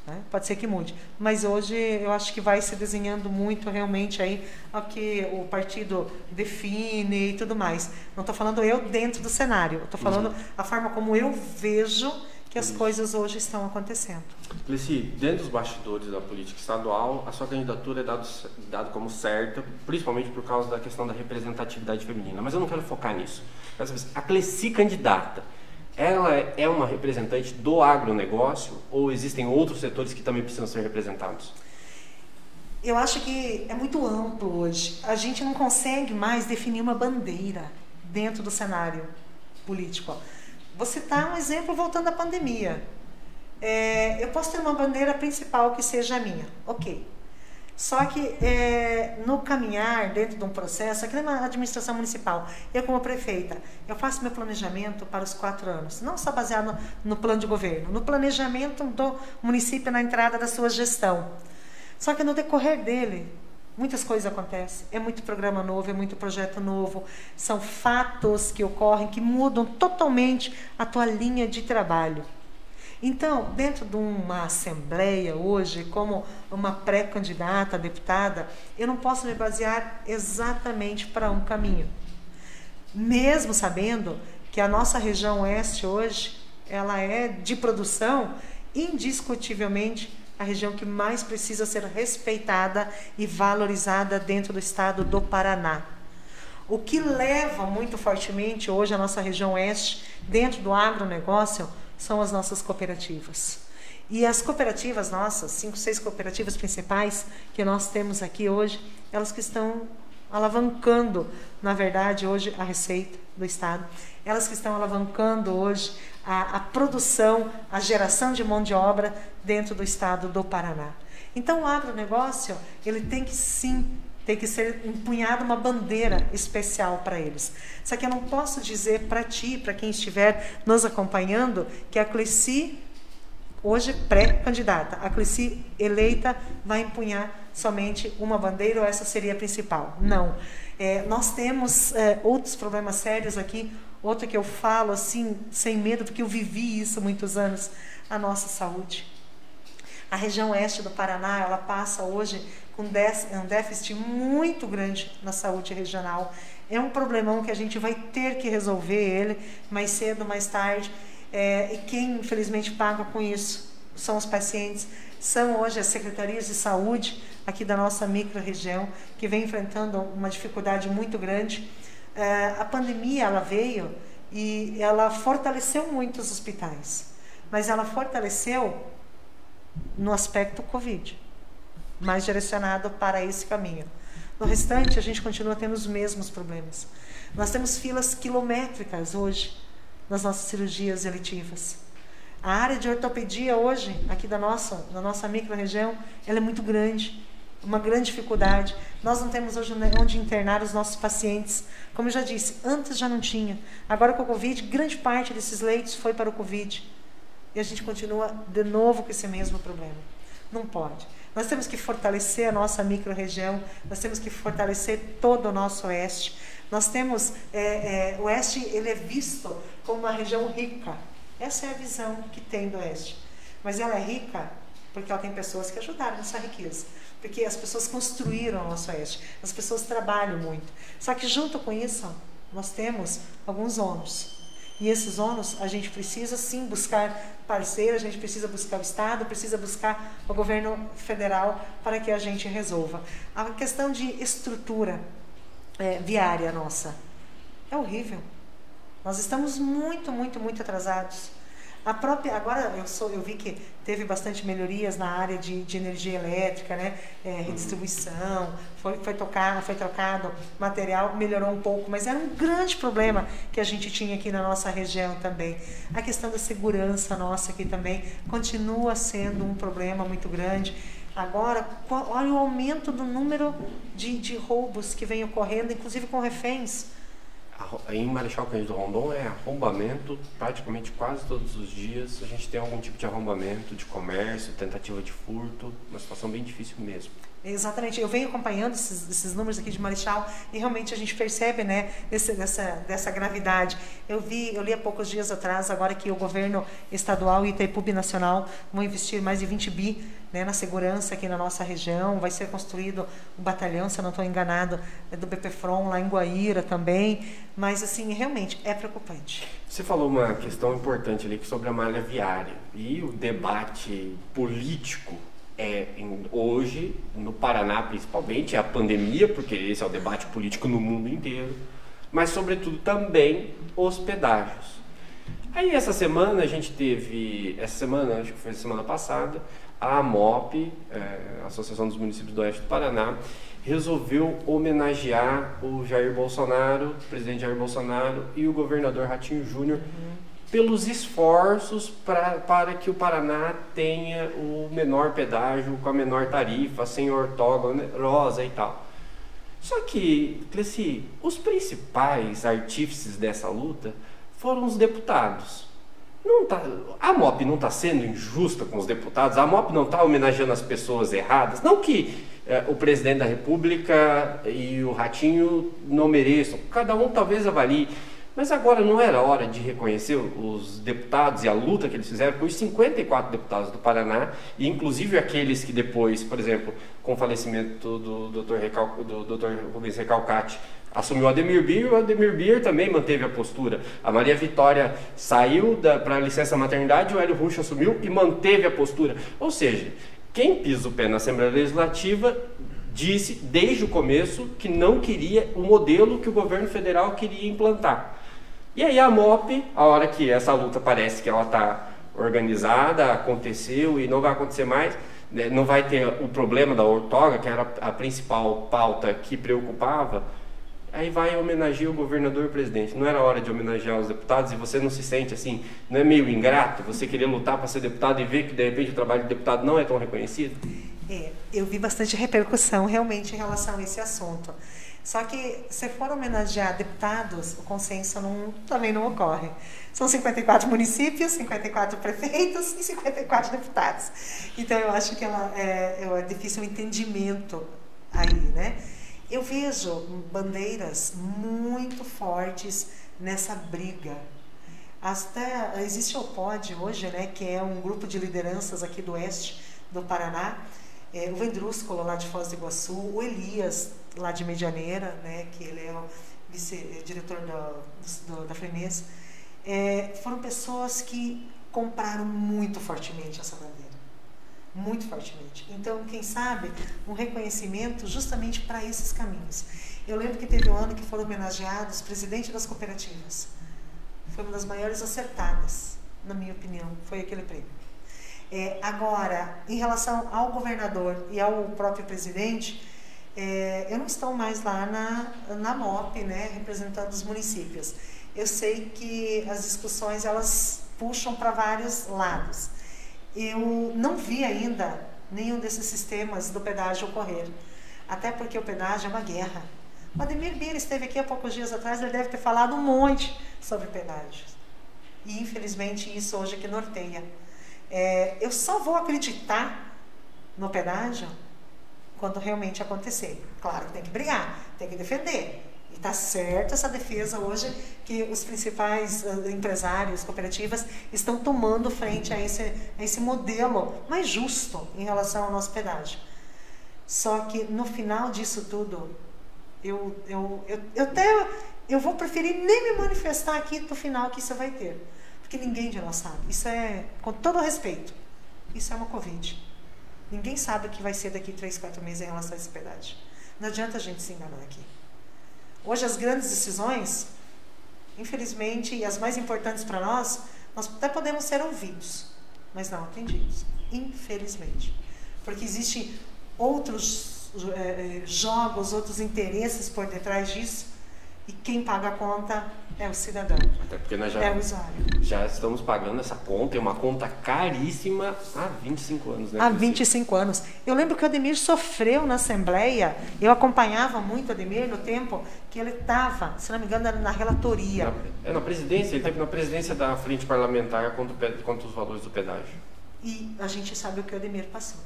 Né? Pode ser que mude. Mas hoje eu acho que vai se desenhando muito realmente aí o que o partido define e tudo mais. Não estou falando eu dentro do cenário, estou falando uhum. a forma como eu vejo que as coisas hoje estão acontecendo. Cleci, dentro dos bastidores da política estadual, a sua candidatura é dado, dado como certa, principalmente por causa da questão da representatividade feminina. Mas eu não quero focar nisso. A Cleci candidata, ela é uma representante do agronegócio ou existem outros setores que também precisam ser representados? Eu acho que é muito amplo hoje. A gente não consegue mais definir uma bandeira dentro do cenário político. Você está um exemplo voltando à pandemia. É, eu posso ter uma bandeira principal que seja a minha, ok. Só que é, no caminhar dentro de um processo, aqui na administração municipal, eu como prefeita, eu faço meu planejamento para os quatro anos, não só baseado no, no plano de governo, no planejamento do município na entrada da sua gestão. Só que no decorrer dele, muitas coisas acontecem. É muito programa novo, é muito projeto novo, são fatos que ocorrem que mudam totalmente a tua linha de trabalho. Então, dentro de uma assembleia hoje, como uma pré-candidata a deputada, eu não posso me basear exatamente para um caminho. Mesmo sabendo que a nossa região oeste hoje, ela é de produção indiscutivelmente a região que mais precisa ser respeitada e valorizada dentro do estado do Paraná. O que leva muito fortemente hoje a nossa região oeste dentro do agronegócio são as nossas cooperativas. E as cooperativas nossas, cinco, seis cooperativas principais que nós temos aqui hoje, elas que estão alavancando, na verdade, hoje a receita do Estado, elas que estão alavancando hoje a, a produção, a geração de mão de obra dentro do Estado do Paraná. Então, o agronegócio, ele tem que sim tem que ser empunhada uma bandeira especial para eles. Só que eu não posso dizer para ti, para quem estiver nos acompanhando, que a Cleci, hoje pré-candidata, a Cleci eleita vai empunhar somente uma bandeira ou essa seria a principal. Não. É, nós temos é, outros problemas sérios aqui, outro que eu falo assim, sem medo, porque eu vivi isso muitos anos, a nossa saúde. A região oeste do Paraná, ela passa hoje com um déficit muito grande na saúde regional. É um problemão que a gente vai ter que resolver ele mais cedo, mais tarde. É, e quem infelizmente paga com isso são os pacientes, são hoje as secretarias de saúde aqui da nossa micro-região, que vem enfrentando uma dificuldade muito grande. É, a pandemia ela veio e ela fortaleceu muito os hospitais, mas ela fortaleceu no aspecto Covid mais direcionado para esse caminho. No restante, a gente continua tendo os mesmos problemas. Nós temos filas quilométricas hoje nas nossas cirurgias eletivas. A área de ortopedia hoje, aqui da nossa, da nossa micro-região, ela é muito grande, uma grande dificuldade. Nós não temos hoje onde internar os nossos pacientes. Como eu já disse, antes já não tinha. Agora com o Covid, grande parte desses leitos foi para o Covid. E a gente continua de novo com esse mesmo problema. Não pode. Nós temos que fortalecer a nossa micro-região, nós temos que fortalecer todo o nosso oeste. Nós temos, é, é, o oeste ele é visto como uma região rica. Essa é a visão que tem do oeste. Mas ela é rica porque ela tem pessoas que ajudaram nessa riqueza. Porque as pessoas construíram o nosso oeste, as pessoas trabalham muito. Só que junto com isso, nós temos alguns ônus. E esses ônus a gente precisa sim buscar parceiro, a gente precisa buscar o Estado, precisa buscar o governo federal para que a gente resolva. A questão de estrutura é, viária nossa é horrível. Nós estamos muito, muito, muito atrasados. A própria, agora eu, sou, eu vi que teve bastante melhorias na área de, de energia elétrica, né? É, redistribuição, foi, foi, tocado, foi trocado material, melhorou um pouco, mas era um grande problema que a gente tinha aqui na nossa região também. A questão da segurança nossa aqui também continua sendo um problema muito grande. Agora, olha o aumento do número de, de roubos que vem ocorrendo, inclusive com reféns em Marechal Cândido Rondon é arrombamento praticamente quase todos os dias. A gente tem algum tipo de arrombamento, de comércio, tentativa de furto, uma situação bem difícil mesmo. Exatamente, eu venho acompanhando esses, esses, números aqui de Marechal e realmente a gente percebe né, desse, dessa, dessa gravidade. Eu vi, eu li há poucos dias atrás, agora que o governo estadual e Itaipu Nacional vão investir mais de 20 bi né, na segurança aqui na nossa região, vai ser construído um batalhão, se eu não estou enganado, é do BPFROM lá em Guaíra também, mas assim, realmente é preocupante. Você falou uma questão importante ali sobre a malha viária e o debate político é, em, hoje, no Paraná principalmente, é a pandemia, porque esse é o debate político no mundo inteiro, mas sobretudo também os pedágios. Aí essa semana a gente teve, essa semana, acho que foi semana passada, a AMOP, é, Associação dos Municípios do Oeste do Paraná, resolveu homenagear o Jair Bolsonaro, o presidente Jair Bolsonaro e o governador Ratinho Júnior pelos esforços pra, para que o Paraná tenha o menor pedágio, com a menor tarifa, sem ortógona rosa e tal. Só que, Cleci, os principais artífices dessa luta foram os deputados. Não tá, a MOP não está sendo injusta com os deputados, a MOP não está homenageando as pessoas erradas. Não que é, o presidente da República e o Ratinho não mereçam, cada um talvez avalie. Mas agora não era hora de reconhecer os deputados e a luta que eles fizeram com os 54 deputados do Paraná, e inclusive aqueles que depois, por exemplo, com o falecimento do Dr. Recal, do Dr. Rubens Recalcati, assumiu o Ademir Bier, o Ademir Bier também manteve a postura. A Maria Vitória saiu para licença maternidade, o Hélio Ruxo assumiu e manteve a postura. Ou seja, quem pisa o pé na Assembleia Legislativa disse desde o começo que não queria o modelo que o governo federal queria implantar. E aí a MOP, a hora que essa luta parece que ela está organizada, aconteceu e não vai acontecer mais, né, não vai ter o problema da ortoga, que era a principal pauta que preocupava, aí vai homenagear o governador e o presidente. Não era hora de homenagear os deputados e você não se sente assim, não é meio ingrato você querer lutar para ser deputado e ver que de repente o trabalho de deputado não é tão reconhecido? É, eu vi bastante repercussão realmente em relação a esse assunto. Só que, se for homenagear deputados, o consenso não, também não ocorre. São 54 municípios, 54 prefeitos e 54 deputados. Então, eu acho que ela, é, é difícil o entendimento aí, né? Eu vejo bandeiras muito fortes nessa briga. Até existe o POD hoje, né, que é um grupo de lideranças aqui do oeste do Paraná, é, o Vendrúsculo lá de Foz do Iguaçu, o Elias lá de Medianeira, né, que ele é o vice-diretor da, da Frenês, é, foram pessoas que compraram muito fortemente essa bandeira. Muito fortemente. Então, quem sabe, um reconhecimento justamente para esses caminhos. Eu lembro que teve um ano que foram homenageados presidente das cooperativas. Foi uma das maiores acertadas, na minha opinião, foi aquele prêmio. É, agora, em relação ao governador e ao próprio presidente, é, eu não estou mais lá na, na MOP, né, representando os municípios. Eu sei que as discussões elas puxam para vários lados. Eu não vi ainda nenhum desses sistemas do pedágio ocorrer, até porque o pedágio é uma guerra. O Ademir Bira esteve aqui há poucos dias atrás, ele deve ter falado um monte sobre pedágios. E infelizmente isso hoje é que norteia é, eu só vou acreditar no pedágio quando realmente acontecer. Claro que tem que brigar, tem que defender. Está certa essa defesa hoje que os principais uh, empresários, cooperativas, estão tomando frente a esse, a esse modelo mais justo em relação ao nosso pedágio. Só que no final disso tudo, eu, eu, eu, eu até eu vou preferir nem me manifestar aqui no final que isso vai ter. Porque ninguém de nós sabe. Isso é, com todo respeito, isso é uma Covid. Ninguém sabe o que vai ser daqui três, quatro meses em relação a esse pedágio. Não adianta a gente se enganar aqui. Hoje as grandes decisões, infelizmente, e as mais importantes para nós, nós até podemos ser ouvidos, mas não atendidos. Infelizmente. Porque existem outros é, jogos, outros interesses por detrás disso e quem paga a conta é o cidadão. Até porque nós já, é o usuário. já estamos pagando essa conta, é uma conta caríssima há 25 anos, né? Há 25 anos. Eu lembro que o Ademir sofreu na Assembleia, eu acompanhava muito o Ademir no tempo que ele estava, se não me engano, na relatoria. Na, é na presidência, ele esteve na presidência da frente parlamentar contra, contra os valores do pedágio. E a gente sabe o que o Ademir passou.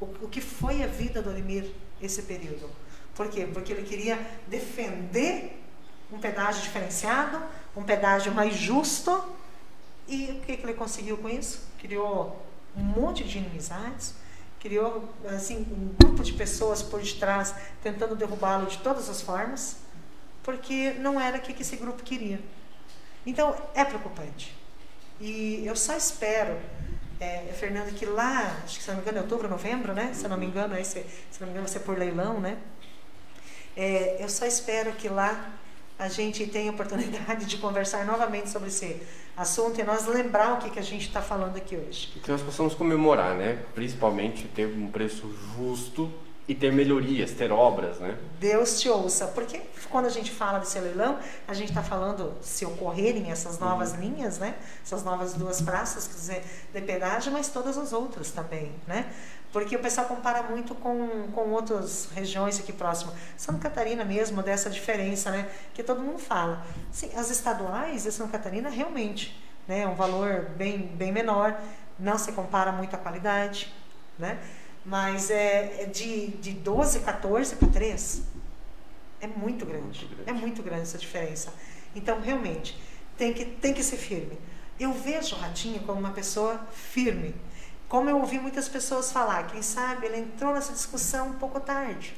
O, o que foi a vida do Ademir esse período. Por quê? Porque ele queria defender um pedágio diferenciado, um pedágio mais justo. E o que, que ele conseguiu com isso? Criou um monte de inimizades, criou assim, um grupo de pessoas por detrás tentando derrubá-lo de todas as formas, porque não era o que esse grupo queria. Então, é preocupante. E eu só espero, é, Fernando, que lá, acho que se não me engano é outubro, novembro, né? Se não me engano, aí se, se não me engano vai ser por leilão, né? É, eu só espero que lá a gente tem a oportunidade de conversar novamente sobre esse assunto e nós lembrar o que, que a gente está falando aqui hoje. E que nós possamos comemorar, né? Principalmente ter um preço justo e ter melhorias, ter obras, né? Deus te ouça, porque quando a gente fala desse leilão, a gente está falando se ocorrerem essas novas uhum. linhas, né? Essas novas duas praças, quer dizer, de pedágio, mas todas as outras também, né? Porque o pessoal compara muito com, com outras regiões aqui próximo. Santa Catarina mesmo, dessa diferença, né? Que todo mundo fala. Sim, as estaduais de Santa Catarina realmente, né? É um valor bem, bem menor, não se compara muito a qualidade, né? Mas é, é de, de 12, 14 para 3. É muito grande. muito grande. É muito grande essa diferença. Então, realmente, tem que, tem que ser firme. Eu vejo o Ratinho como uma pessoa firme como eu ouvi muitas pessoas falar, quem sabe ele entrou nessa discussão um pouco tarde.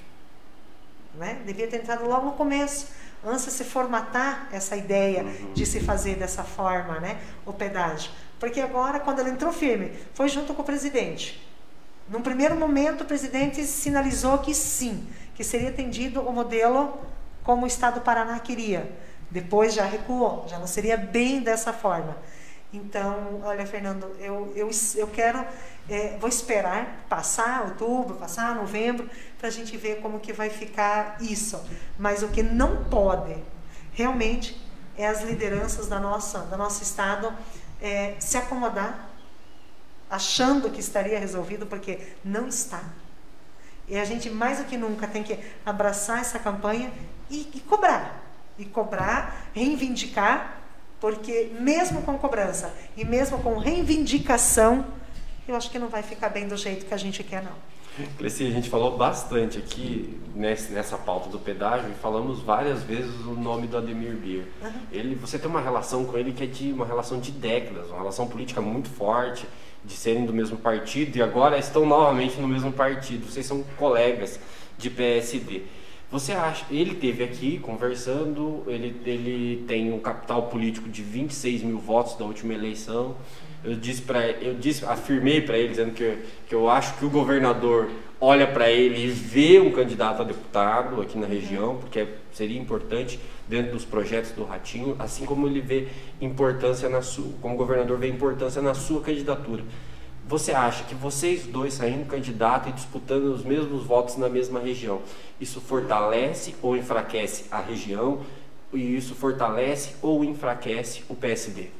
Né? Devia ter entrado logo no começo, antes de se formatar essa ideia uhum. de se fazer dessa forma, né? o pedágio. Porque agora, quando ele entrou firme, foi junto com o presidente. Num primeiro momento, o presidente sinalizou que sim, que seria atendido o modelo como o Estado do Paraná queria. Depois já recuou, já não seria bem dessa forma. Então, olha, Fernando, eu, eu, eu quero, é, vou esperar passar outubro, passar novembro, para a gente ver como que vai ficar isso. Mas o que não pode, realmente, é as lideranças da nossa, da nosso Estado é, se acomodar, achando que estaria resolvido, porque não está. E a gente, mais do que nunca, tem que abraçar essa campanha e, e cobrar. E cobrar, reivindicar porque mesmo com cobrança e mesmo com reivindicação, eu acho que não vai ficar bem do jeito que a gente quer, não. Cleci, a gente falou bastante aqui nesse, nessa pauta do pedágio e falamos várias vezes o nome do Ademir Bier. Uhum. Ele, você tem uma relação com ele que é de uma relação de décadas, uma relação política muito forte, de serem do mesmo partido e agora estão novamente no mesmo partido. Vocês são colegas de PSD. Você acha, ele teve aqui conversando, ele, ele tem um capital político de 26 mil votos da última eleição. Eu disse para eu disse, afirmei para ele dizendo que, que eu acho que o governador olha para ele e vê um candidato a deputado aqui na região, porque seria importante dentro dos projetos do Ratinho, assim como ele vê importância na sua, como governador vê importância na sua candidatura. Você acha que vocês dois saindo candidato e disputando os mesmos votos na mesma região, isso fortalece ou enfraquece a região? E isso fortalece ou enfraquece o PSD?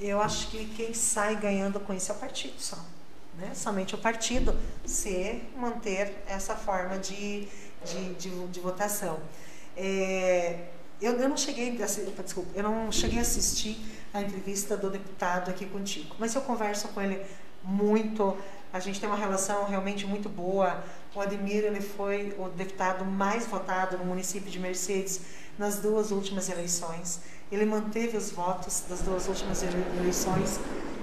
Eu acho que quem sai ganhando com isso é o partido só. Né? Somente o partido se manter essa forma de, de, de, de votação. É, eu, eu, não cheguei, desculpa, eu não cheguei a assistir a entrevista do deputado aqui contigo, mas eu converso com ele muito, a gente tem uma relação realmente muito boa. O Ademir ele foi o deputado mais votado no município de Mercedes nas duas últimas eleições. Ele manteve os votos das duas últimas eleições.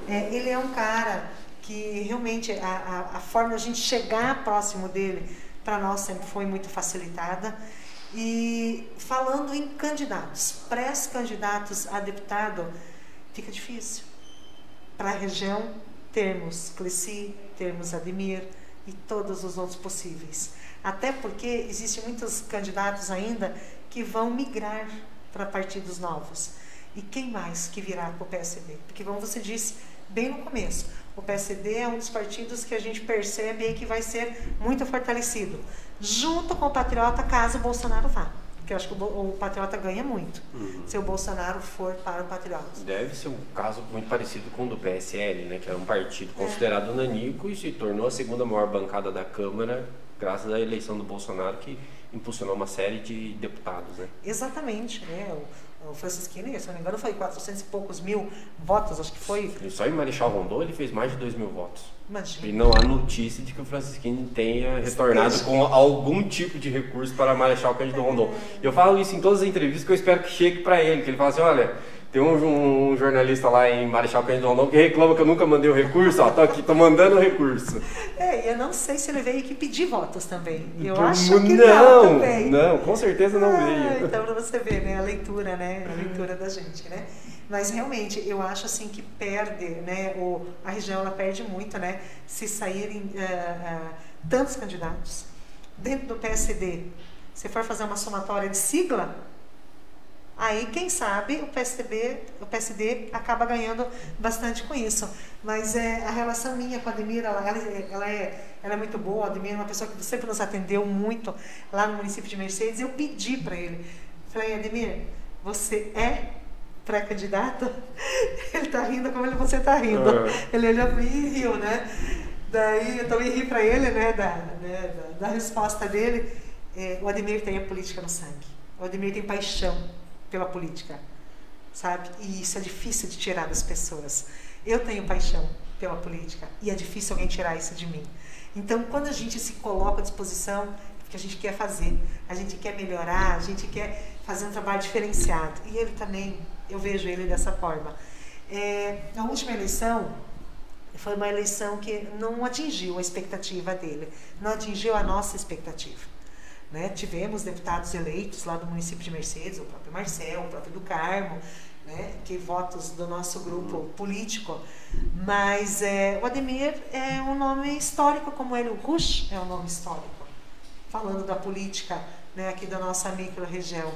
É, ele é um cara que realmente a, a, a forma de a gente chegar próximo dele para nós sempre foi muito facilitada. E falando em candidatos, pré-candidatos a deputado, fica difícil. Para a região, termos Cleci, termos Ademir e todos os outros possíveis. Até porque existem muitos candidatos ainda que vão migrar para partidos novos. E quem mais que virá para o PSD? Porque, como você disse bem no começo, o PSD é um dos partidos que a gente percebe que vai ser muito fortalecido, junto com o Patriota, caso o Bolsonaro vá. Porque eu acho que o, o Patriota ganha muito uhum. se o Bolsonaro for para o Patriota. Deve ser um caso muito parecido com o do PSL, né, que era um partido é. considerado é. nanico e se tornou a segunda maior bancada da Câmara graças à eleição do Bolsonaro, que impulsionou uma série de deputados. Né? Exatamente. Né? O, o Francisquini, se não me engano, foi 400 e poucos mil votos, acho que foi. E só em Marechal Rondon ele fez mais de 2 mil votos. Imagina. E não há notícia de que o Francisquini tenha retornado com algum tipo de recurso para Marechal Cândido Rondon. Eu falo isso em todas as entrevistas que eu espero que chegue para ele, que ele fale assim, olha, tem um, um, jornalista lá em Marechal Cândido Rondon que reclama que eu nunca mandei o recurso, ó, tô aqui, tô mandando o recurso. É, eu não sei se ele veio aqui pedir votos também. Eu Por, acho que não, não também. Não, com certeza não ah, veio. Então pra você ver, né, a leitura, né, a leitura da gente, né. Mas realmente, eu acho assim que perde, né, o, a região ela perde muito, né, se saírem uh, uh, tantos candidatos. Dentro do PSD, se for fazer uma somatória de sigla, Aí, quem sabe, o PSDB, o PSD acaba ganhando bastante com isso. Mas é, a relação minha com a Ademir, ela, ela, é, ela é muito boa. A Ademir é uma pessoa que sempre nos atendeu muito lá no município de Mercedes. Eu pedi para ele, falei, Ademir, você é pré-candidato? Ele está rindo como ele, você está rindo. Uhum. Ele olhou e riu, né? Daí eu também ri para ele, né, da, né, da, da resposta dele. É, o Ademir tem a política no sangue. O Ademir tem paixão pela política, sabe? E isso é difícil de tirar das pessoas. Eu tenho paixão pela política e é difícil alguém tirar isso de mim. Então, quando a gente se coloca à disposição, que a gente quer fazer, a gente quer melhorar, a gente quer fazer um trabalho diferenciado. E ele também, eu vejo ele dessa forma. É, a última eleição foi uma eleição que não atingiu a expectativa dele, não atingiu a nossa expectativa. Né? Tivemos deputados eleitos lá do município de Mercedes, o próprio Marcel, o próprio do Carmo, né? que votos do nosso grupo político. Mas é, o Ademir é um nome histórico, como ele, o Rush é um nome histórico, falando da política né, aqui da nossa micro-região.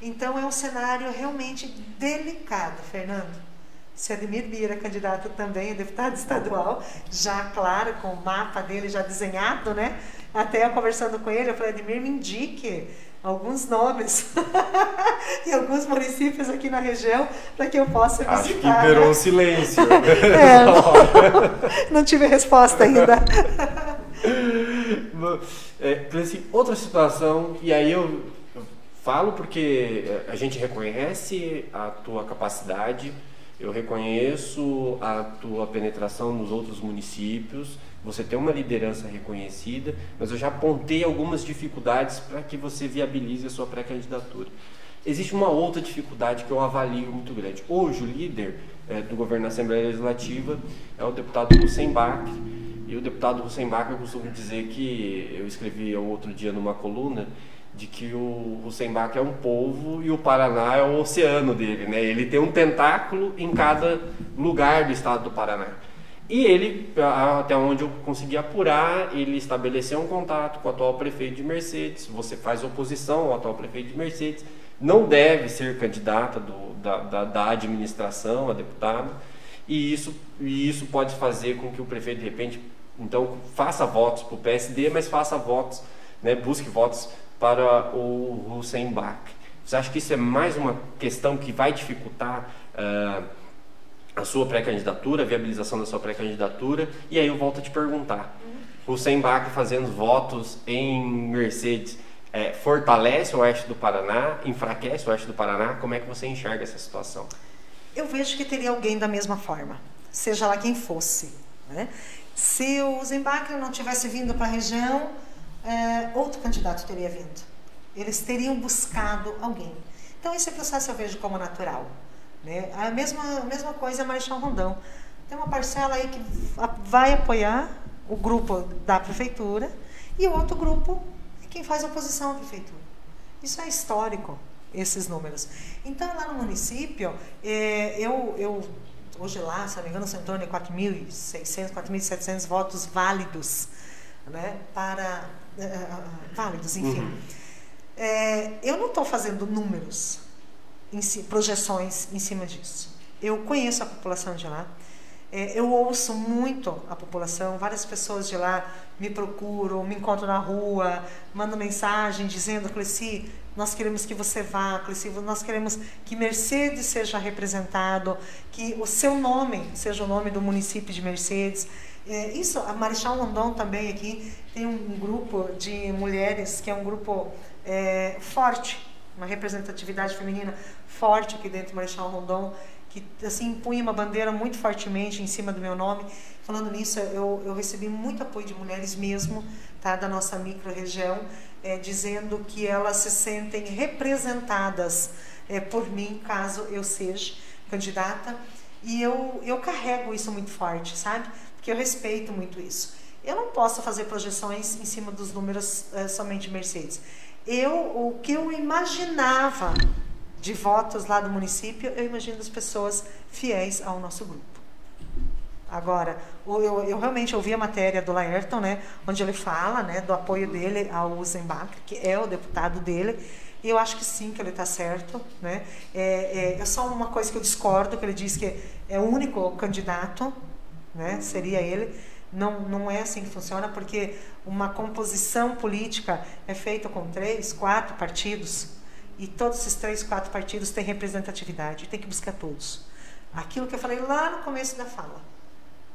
Então é um cenário realmente delicado, Fernando. Se Ademir Bira, candidato também a deputado estadual, já claro, com o mapa dele já desenhado, né? Até conversando com ele, eu falei, Ademir, me indique alguns nomes e alguns municípios aqui na região para que eu possa visitar. Acho que imperou né? um silêncio. é, não, não, tive resposta ainda. é, assim, outra situação, e aí eu, eu falo porque a gente reconhece a tua capacidade, eu reconheço a tua penetração nos outros municípios, você tem uma liderança reconhecida, mas eu já apontei algumas dificuldades para que você viabilize a sua pré-candidatura. Existe uma outra dificuldade que eu avalio muito grande. Hoje, o líder é, do governo da Assembleia Legislativa é o deputado Hussein e o deputado Hussein Bach, eu costumo dizer que, eu escrevi outro dia numa coluna, de que o Hussein é um povo e o Paraná é o oceano dele, né? Ele tem um tentáculo em cada lugar do estado do Paraná. E ele, até onde eu consegui apurar, ele estabeleceu um contato com o atual prefeito de Mercedes. Você faz oposição ao atual prefeito de Mercedes, não deve ser candidata do, da, da, da, administração a deputado, e isso, e isso pode fazer com que o prefeito, de repente, então faça votos para o PSD, mas faça votos, né, busque votos para o Hussein Bach. Você acha que isso é mais uma questão que vai dificultar? Uh, a sua pré-candidatura, a viabilização da sua pré-candidatura, e aí eu volto a te perguntar. O Hussein fazendo votos em Mercedes é, fortalece o oeste do Paraná, enfraquece o oeste do Paraná? Como é que você enxerga essa situação? Eu vejo que teria alguém da mesma forma, seja lá quem fosse. Né? Se o Zembach não tivesse vindo para a região, é, outro candidato teria vindo. Eles teriam buscado alguém. Então, esse processo eu vejo como natural. Né? A, mesma, a mesma coisa é Marechal Rondão. Tem uma parcela aí que vai apoiar o grupo da prefeitura e o outro grupo é quem faz oposição à prefeitura. Isso é histórico, esses números. Então, lá no município, é, eu, eu, hoje lá, se não me engano, são em torno de 4.600, 4.700 votos válidos, né, para, uh, válidos, enfim. Uhum. É, eu não estou fazendo números, em, projeções em cima disso. Eu conheço a população de lá, é, eu ouço muito a população, várias pessoas de lá me procuram, me encontram na rua, mandam mensagem dizendo, Cleci, nós queremos que você vá, Cleci, nós queremos que Mercedes seja representado, que o seu nome seja o nome do município de Mercedes. É, isso, a Marechal Rondon também aqui tem um grupo de mulheres que é um grupo é, forte, uma representatividade feminina forte aqui dentro do Marechal Rondon que assim punha uma bandeira muito fortemente em cima do meu nome. Falando nisso, eu, eu recebi muito apoio de mulheres mesmo, tá, da nossa micro-região, é, dizendo que elas se sentem representadas é, por mim, caso eu seja candidata. E eu, eu carrego isso muito forte, sabe? Porque eu respeito muito isso. Eu não posso fazer projeções em cima dos números é, somente Mercedes. Eu, o que eu imaginava de votos lá do município, eu imagino as pessoas fiéis ao nosso grupo. Agora, eu, eu realmente ouvi a matéria do Laerton, né, onde ele fala né, do apoio dele ao Zembach, que é o deputado dele, e eu acho que sim, que ele está certo. Né? É, é, é, só uma coisa que eu discordo, que ele diz que é o único candidato, né, seria ele. Não, não é assim que funciona, porque uma composição política é feita com três, quatro partidos. E todos esses três, quatro partidos têm representatividade, tem que buscar todos. Aquilo que eu falei lá no começo da fala.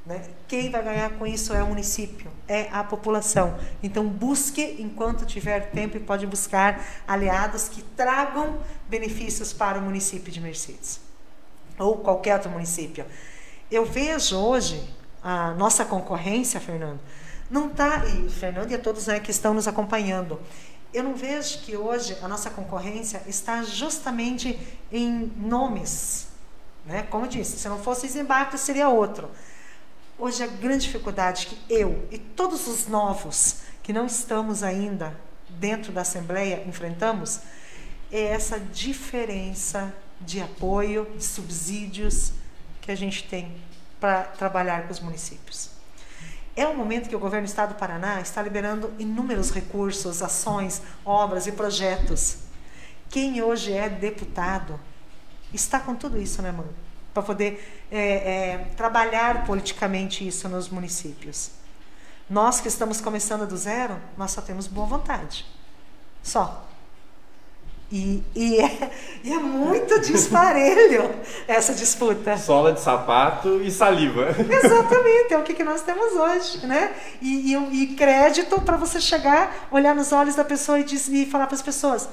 Né? Quem vai ganhar com isso é o município, é a população. Então busque enquanto tiver tempo e pode buscar aliados que tragam benefícios para o município de Mercedes ou qualquer outro município. Eu vejo hoje a nossa concorrência, Fernando, não está e Fernando e a todos né, que estão nos acompanhando eu não vejo que hoje a nossa concorrência está justamente em nomes. Né? Como eu disse, se não fosse desembarque, seria outro. Hoje a grande dificuldade que eu e todos os novos que não estamos ainda dentro da Assembleia enfrentamos é essa diferença de apoio, de subsídios que a gente tem para trabalhar com os municípios. É um momento que o governo do estado do Paraná está liberando inúmeros recursos, ações, obras e projetos. Quem hoje é deputado está com tudo isso na mão para poder é, é, trabalhar politicamente isso nos municípios. Nós que estamos começando do zero, nós só temos boa vontade. Só. E, e, é, e é muito disparelho essa disputa. Sola de sapato e saliva. Exatamente, é o que, que nós temos hoje. Né? E, e, e crédito para você chegar, olhar nos olhos da pessoa e, diz, e falar para as pessoas: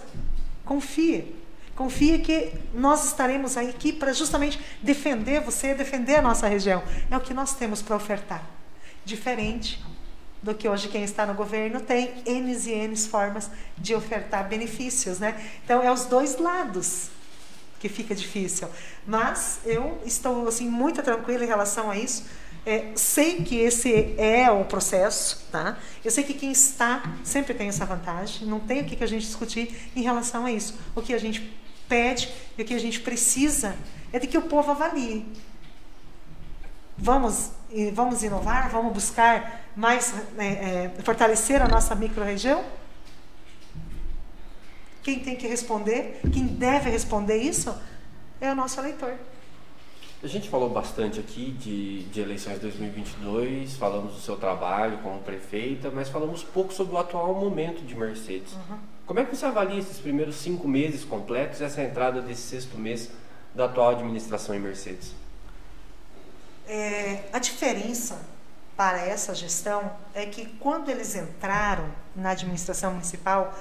confie. Confie que nós estaremos aqui para justamente defender você, defender a nossa região. É o que nós temos para ofertar. Diferente do que hoje quem está no governo tem N e N formas de ofertar benefícios, né? Então é os dois lados que fica difícil. Mas eu estou assim muito tranquila em relação a isso. É, sei que esse é o processo, tá? Eu sei que quem está sempre tem essa vantagem. Não tem o que a gente discutir em relação a isso. O que a gente pede e o que a gente precisa é de que o povo avalie. Vamos, vamos inovar, vamos buscar mais é, é, fortalecer a nossa microrregião? Quem tem que responder, quem deve responder isso, é o nosso eleitor. A gente falou bastante aqui de, de eleições 2022, falamos do seu trabalho como prefeita, mas falamos pouco sobre o atual momento de Mercedes. Uhum. Como é que você avalia esses primeiros cinco meses completos e essa entrada desse sexto mês da atual administração em Mercedes? É, a diferença para essa gestão é que quando eles entraram na administração municipal,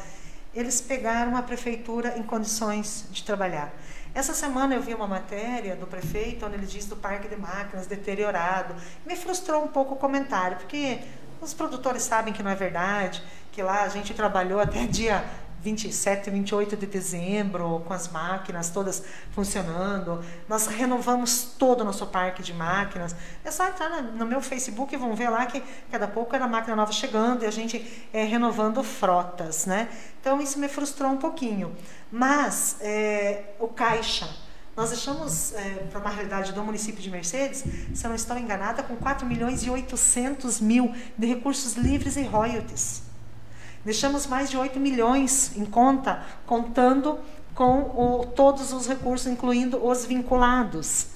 eles pegaram a prefeitura em condições de trabalhar. Essa semana eu vi uma matéria do prefeito onde ele diz do parque de máquinas deteriorado. Me frustrou um pouco o comentário, porque os produtores sabem que não é verdade, que lá a gente trabalhou até dia 27, 28 de dezembro, com as máquinas todas funcionando. Nós renovamos todo o nosso parque de máquinas. É só entrar no meu Facebook e vão ver lá que cada pouco era máquina nova chegando e a gente é, renovando frotas. Né? Então isso me frustrou um pouquinho. Mas é, o caixa. Nós deixamos é, para uma realidade do município de Mercedes, se eu não estou enganada, com 4 milhões e 800 mil de recursos livres e royalties. Deixamos mais de 8 milhões em conta, contando com o, todos os recursos, incluindo os vinculados.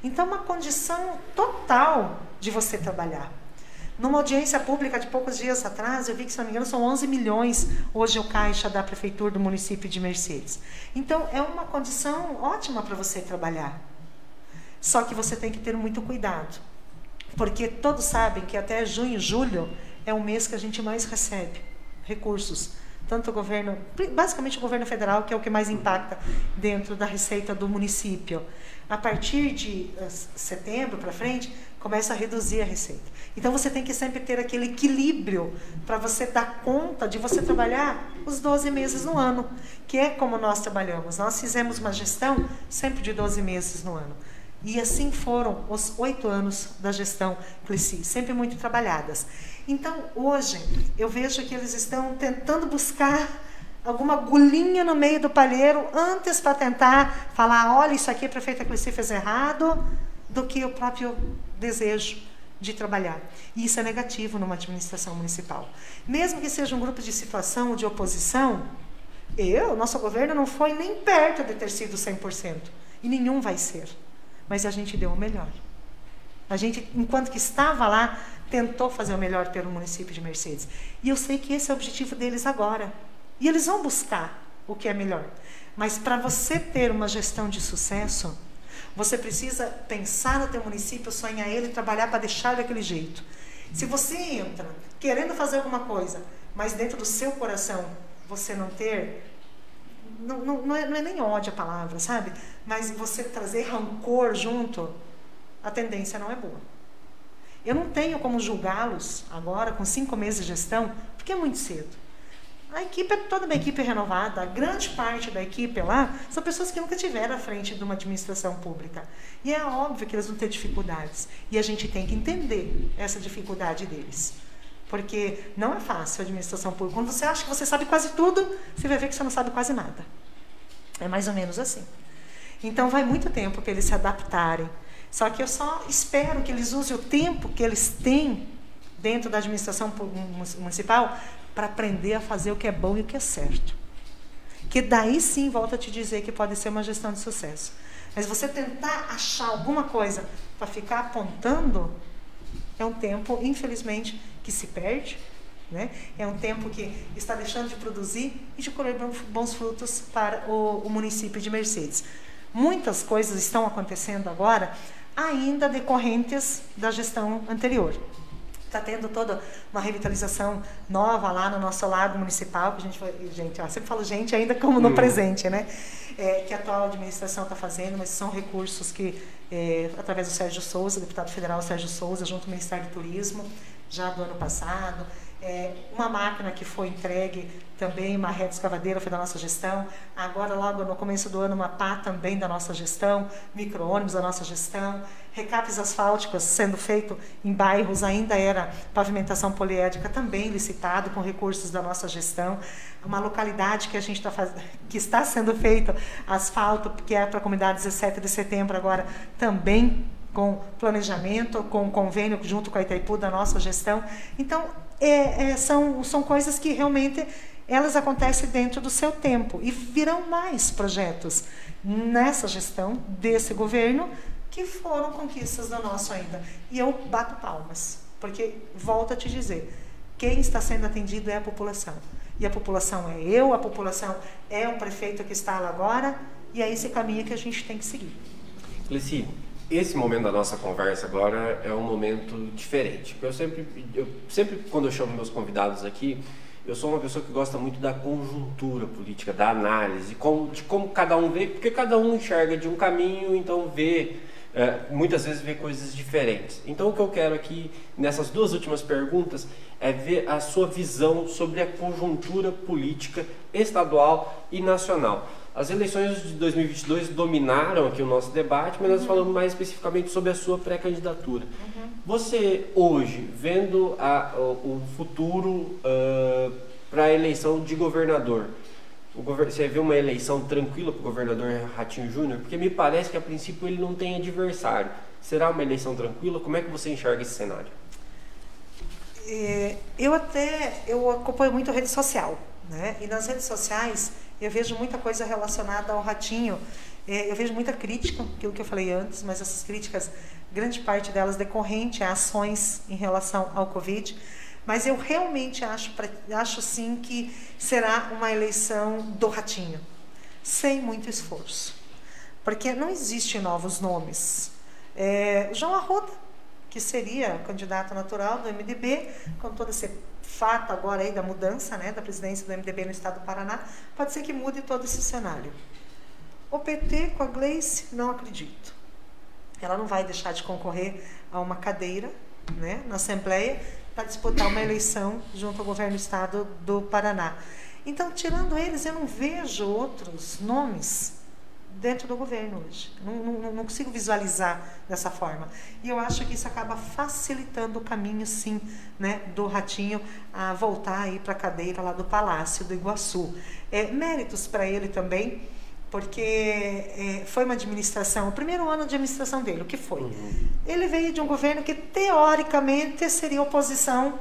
Então, uma condição total de você trabalhar. Numa audiência pública de poucos dias atrás, eu vi que, se não me engano, são 11 milhões hoje o caixa da prefeitura do município de Mercedes. Então, é uma condição ótima para você trabalhar. Só que você tem que ter muito cuidado. Porque todos sabem que até junho, julho é o mês que a gente mais recebe recursos. Tanto o governo, basicamente o governo federal, que é o que mais impacta dentro da receita do município. A partir de uh, setembro para frente, começa a reduzir a receita. Então você tem que sempre ter aquele equilíbrio para você dar conta de você trabalhar os 12 meses no ano, que é como nós trabalhamos. Nós fizemos uma gestão sempre de 12 meses no ano. E assim foram os oito anos da gestão Cleci, sempre muito trabalhadas. Então, hoje, eu vejo que eles estão tentando buscar alguma agulhinha no meio do palheiro antes para tentar falar: olha, isso aqui a prefeita Cleci fez errado, do que o próprio desejo de trabalhar. E isso é negativo numa administração municipal. Mesmo que seja um grupo de situação ou de oposição, eu, nosso governo não foi nem perto de ter sido 100%. E nenhum vai ser mas a gente deu o melhor. A gente, enquanto que estava lá, tentou fazer o melhor pelo município de Mercedes. E eu sei que esse é o objetivo deles agora. E eles vão buscar o que é melhor. Mas para você ter uma gestão de sucesso, você precisa pensar no teu município, sonhar ele, trabalhar para deixar daquele jeito. Se você entra querendo fazer alguma coisa, mas dentro do seu coração você não ter não, não, não, é, não é nem ódio a palavra, sabe? Mas você trazer rancor junto, a tendência não é boa. Eu não tenho como julgá-los agora, com cinco meses de gestão, porque é muito cedo. A equipe é toda uma equipe renovada, a grande parte da equipe lá são pessoas que nunca tiveram à frente de uma administração pública. E é óbvio que eles vão ter dificuldades. E a gente tem que entender essa dificuldade deles. Porque não é fácil a administração pública. Quando você acha que você sabe quase tudo, você vai ver que você não sabe quase nada. É mais ou menos assim. Então vai muito tempo para eles se adaptarem. Só que eu só espero que eles usem o tempo que eles têm dentro da administração municipal para aprender a fazer o que é bom e o que é certo. Que daí sim volta a te dizer que pode ser uma gestão de sucesso. Mas você tentar achar alguma coisa para ficar apontando é um tempo, infelizmente, que se perde, né? é um tempo que está deixando de produzir e de colher bons frutos para o, o município de Mercedes. Muitas coisas estão acontecendo agora, ainda decorrentes da gestão anterior. Está tendo toda uma revitalização nova lá no nosso lado municipal, que a gente, gente, ó, sempre falo gente ainda como no hum. presente, né? É, que a atual administração está fazendo, mas são recursos que, é, através do Sérgio Souza, deputado federal Sérgio Souza, junto ao Ministério do Turismo, já do ano passado. É, uma máquina que foi entregue também, uma reta escavadeira foi da nossa gestão. Agora, logo no começo do ano, uma pá também da nossa gestão, micro-ônibus da nossa gestão. Recapes asfálticos sendo feito em bairros, ainda era pavimentação poliédrica, também licitado com recursos da nossa gestão. Uma localidade que a gente está fazendo, que está sendo feito asfalto, que é para a comunidade 17 de setembro agora, também com planejamento, com convênio junto com a Itaipu da nossa gestão. Então, é, é, são, são coisas que realmente elas acontecem dentro do seu tempo e virão mais projetos nessa gestão desse governo que foram conquistas do nosso ainda. E eu bato palmas, porque volto a te dizer, quem está sendo atendido é a população. E a população é eu, a população é o prefeito que está lá agora, e é esse caminho que a gente tem que seguir. Cleci, esse momento da nossa conversa agora é um momento diferente. Eu sempre, eu sempre quando eu chamo meus convidados aqui, eu sou uma pessoa que gosta muito da conjuntura política, da análise, de como cada um vê, porque cada um enxerga de um caminho, então vê é, muitas vezes vê coisas diferentes. Então, o que eu quero aqui, nessas duas últimas perguntas, é ver a sua visão sobre a conjuntura política estadual e nacional. As eleições de 2022 dominaram aqui o nosso debate, mas nós uhum. falamos mais especificamente sobre a sua pré-candidatura. Uhum. Você, hoje, vendo a, o, futuro uh, para a eleição de governador, govern... você vê uma eleição tranquila para o governador Ratinho Júnior? Porque me parece que a princípio ele não tem adversário. Será uma eleição tranquila? Como é que você enxerga esse cenário? É, eu até eu acompanho muito a rede social, né? E nas redes sociais eu vejo muita coisa relacionada ao Ratinho. É, eu vejo muita crítica, aquilo que eu falei antes, mas essas críticas, grande parte delas decorrente a ações em relação ao Covid. Mas eu realmente acho, acho sim que será uma eleição do ratinho, sem muito esforço. Porque não existem novos nomes. É, João Arruda, que seria candidato natural do MDB, com todo esse fato agora aí da mudança né, da presidência do MDB no estado do Paraná, pode ser que mude todo esse cenário. O PT com a Gleice, não acredito. Ela não vai deixar de concorrer a uma cadeira né, na Assembleia, para disputar uma eleição junto ao governo do estado do Paraná. Então, tirando eles, eu não vejo outros nomes dentro do governo hoje. Não, não, não, consigo visualizar dessa forma. E eu acho que isso acaba facilitando o caminho, sim, né, do Ratinho a voltar aí para a cadeira lá do Palácio do Iguaçu. É, méritos para ele também porque é, foi uma administração, o primeiro ano de administração dele, o que foi? Uhum. Ele veio de um governo que teoricamente seria oposição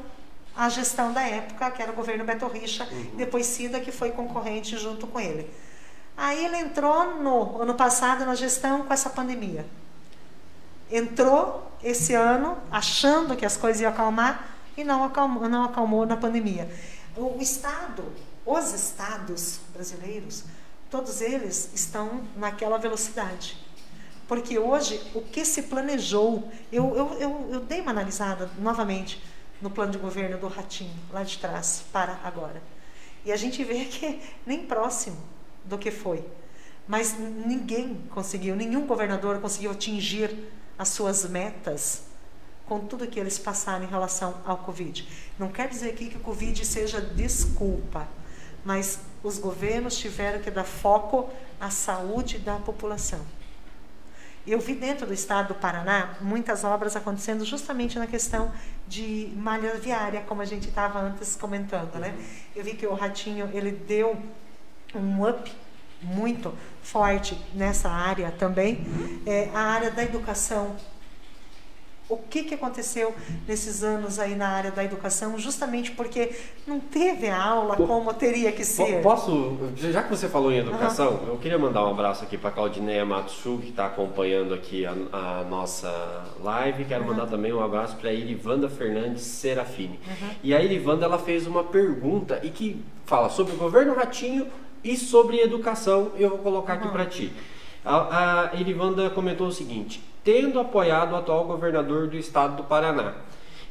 à gestão da época, que era o governo Beto Richa, uhum. depois Cida, que foi concorrente junto com ele. Aí ele entrou no ano passado na gestão com essa pandemia. Entrou esse ano achando que as coisas iam acalmar e não acalmou, não acalmou na pandemia. O Estado, os estados brasileiros, todos eles estão naquela velocidade. Porque hoje, o que se planejou, eu, eu, eu, eu dei uma analisada novamente no plano de governo do Ratinho, lá de trás, para agora. E a gente vê que nem próximo do que foi. Mas ninguém conseguiu, nenhum governador conseguiu atingir as suas metas com tudo que eles passaram em relação ao Covid. Não quer dizer aqui que o Covid seja desculpa mas os governos tiveram que dar foco à saúde da população. Eu vi dentro do estado do Paraná muitas obras acontecendo justamente na questão de malha viária, como a gente estava antes comentando, né? Eu vi que o Ratinho ele deu um up muito forte nessa área também, é, a área da educação o que, que aconteceu nesses anos aí na área da educação, justamente porque não teve aula como teria que ser. Posso, já que você falou em educação, uhum. eu queria mandar um abraço aqui para a Claudineia Matsu, que está acompanhando aqui a, a, nossa live. Quero uhum. mandar também um abraço para a Irivanda Fernandes Serafini. Uhum. E a Irivanda ela fez uma pergunta e que fala sobre o governo Ratinho e sobre educação. Eu vou colocar aqui para ti. A, a Irivanda comentou o seguinte: tendo apoiado o atual governador do estado do Paraná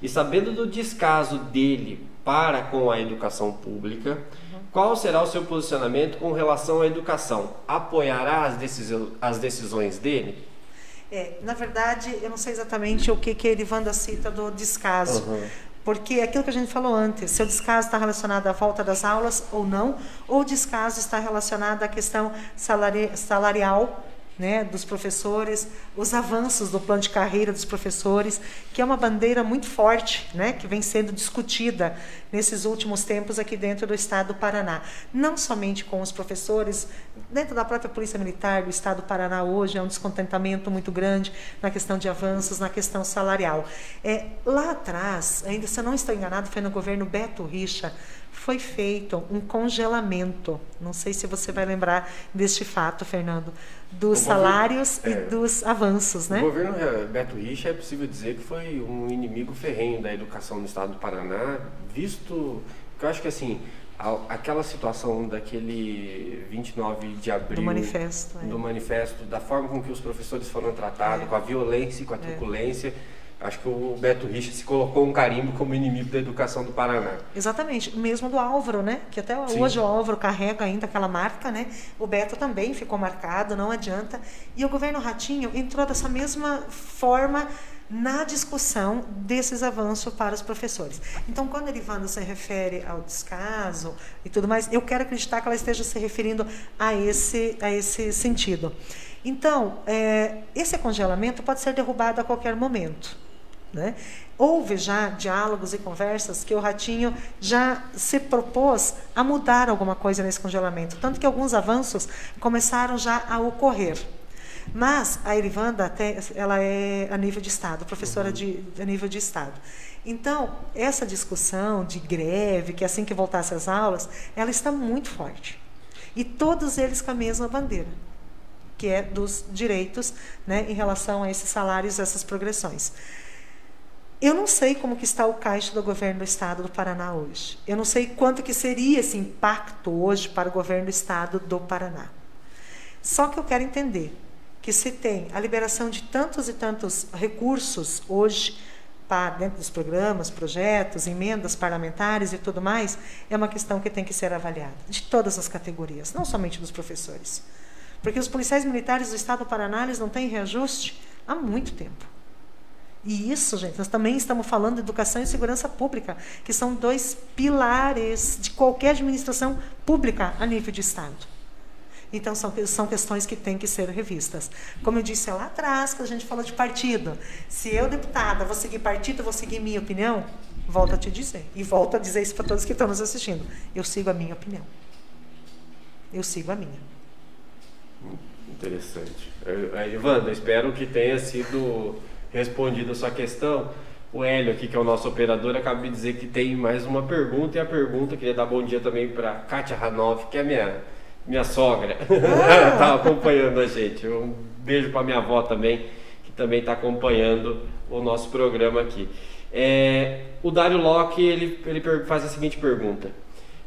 e sabendo do descaso dele para com a educação pública, uhum. qual será o seu posicionamento com relação à educação? Apoiará as, decisões, as decisões dele? É, na verdade, eu não sei exatamente o que, que a Irivanda cita do descaso. Uhum. Porque é aquilo que a gente falou antes, se o descaso está relacionado à volta das aulas ou não, ou o descaso está relacionado à questão salari salarial né, dos professores, os avanços do plano de carreira dos professores, que é uma bandeira muito forte, né, que vem sendo discutida nesses últimos tempos aqui dentro do estado do Paraná. Não somente com os professores, dentro da própria Polícia Militar do estado do Paraná hoje é um descontentamento muito grande na questão de avanços, na questão salarial. É, lá atrás, ainda se eu não estou enganado, foi no governo Beto Richa, foi feito um congelamento. Não sei se você vai lembrar deste fato, Fernando, dos o salários governo, e é, dos avanços, né? O governo é, Beto Richa é possível dizer que foi um inimigo ferrenho da educação no estado do Paraná, visto que eu acho que assim aquela situação daquele 29 de abril do manifesto, é. do manifesto, da forma com que os professores foram tratados, é. com a violência e com a é. truculência acho que o Beto Richa se colocou um carimbo como inimigo da educação do Paraná. Exatamente, mesmo do Álvaro, né? Que até Sim. hoje o Álvaro carrega ainda aquela marca, né? O Beto também ficou marcado, não adianta. E o governo Ratinho entrou dessa mesma forma na discussão desses avanços para os professores. Então, quando a Erivanda se refere ao descaso e tudo mais, eu quero acreditar que ela esteja se referindo a esse, a esse sentido. Então, é, esse congelamento pode ser derrubado a qualquer momento. Né? Houve já diálogos e conversas que o Ratinho já se propôs a mudar alguma coisa nesse congelamento, tanto que alguns avanços começaram já a ocorrer. Mas a Erivanda até, ela é a nível de Estado, professora de, a nível de Estado. Então, essa discussão de greve, que assim que voltasse às aulas, ela está muito forte. E todos eles com a mesma bandeira, que é dos direitos né, em relação a esses salários, essas progressões. Eu não sei como que está o caixa do governo do estado do Paraná hoje. Eu não sei quanto que seria esse impacto hoje para o governo do estado do Paraná. Só que eu quero entender que se tem a liberação de tantos e tantos recursos hoje para dentro dos programas, projetos, emendas parlamentares e tudo mais, é uma questão que tem que ser avaliada de todas as categorias, não somente dos professores. Porque os policiais militares do estado do Paraná eles não têm reajuste há muito tempo. E isso, gente, nós também estamos falando de educação e segurança pública, que são dois pilares de qualquer administração pública a nível de Estado. Então, são, são questões que têm que ser revistas. Como eu disse lá atrás, quando a gente falou de partido, se eu, deputada, vou seguir partido, vou seguir minha opinião, volto a te dizer. E volto a dizer isso para todos que estão nos assistindo. Eu sigo a minha opinião. Eu sigo a minha. Interessante. Ivanda, espero que tenha sido respondida a sua questão, o Hélio aqui, que é o nosso operador, acaba de dizer que tem mais uma pergunta, e a pergunta, queria dar bom dia também para Kátia Hanoff, que é minha, minha sogra, está acompanhando a gente. Um beijo para minha avó também, que também está acompanhando o nosso programa aqui. É, o Dário Locke, ele, ele faz a seguinte pergunta.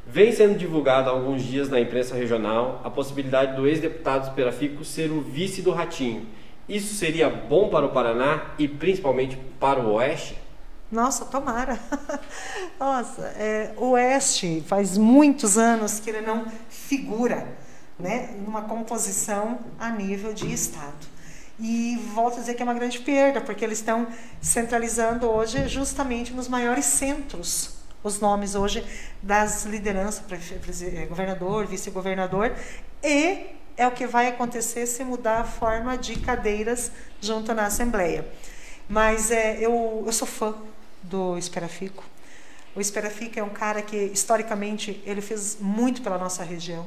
Vem sendo divulgado há alguns dias na imprensa regional a possibilidade do ex-deputado Esperafico ser o vice do Ratinho. Isso seria bom para o Paraná e principalmente para o Oeste? Nossa, tomara. Nossa, é, o Oeste faz muitos anos que ele não figura né, numa composição a nível de Estado. E volto a dizer que é uma grande perda, porque eles estão centralizando hoje justamente nos maiores centros os nomes hoje das lideranças, governador, vice-governador, e é o que vai acontecer se mudar a forma de cadeiras junto na Assembleia. Mas é, eu, eu sou fã do Esperafico. O Esperafico é um cara que, historicamente, ele fez muito pela nossa região.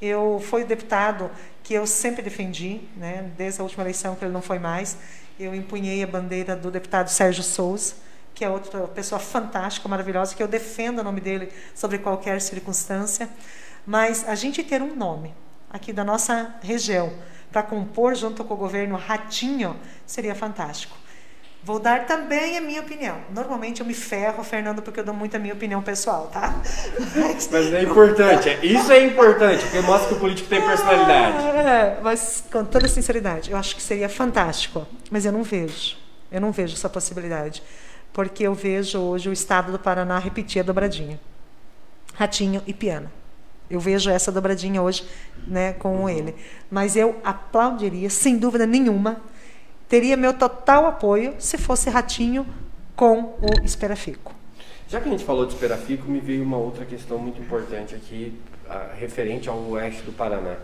Eu fui o deputado que eu sempre defendi, né, desde a última eleição que ele não foi mais. Eu empunhei a bandeira do deputado Sérgio Souza, que é outra pessoa fantástica, maravilhosa, que eu defendo o nome dele sobre qualquer circunstância. Mas a gente ter um nome, aqui da nossa região para compor junto com o governo Ratinho, seria fantástico. Vou dar também a minha opinião. Normalmente eu me ferro, Fernando, porque eu dou muito a minha opinião pessoal, tá? Mas, mas é importante, isso é importante, porque mostra que o político tem personalidade. É, mas com toda sinceridade, eu acho que seria fantástico, mas eu não vejo. Eu não vejo essa possibilidade, porque eu vejo hoje o estado do Paraná repetir a dobradinha. Ratinho e piano. Eu vejo essa dobradinha hoje né, com ele. Mas eu aplaudiria, sem dúvida nenhuma, teria meu total apoio se fosse Ratinho com o Esperafico. Já que a gente falou de Esperafico, me veio uma outra questão muito importante aqui, referente ao oeste do Paraná.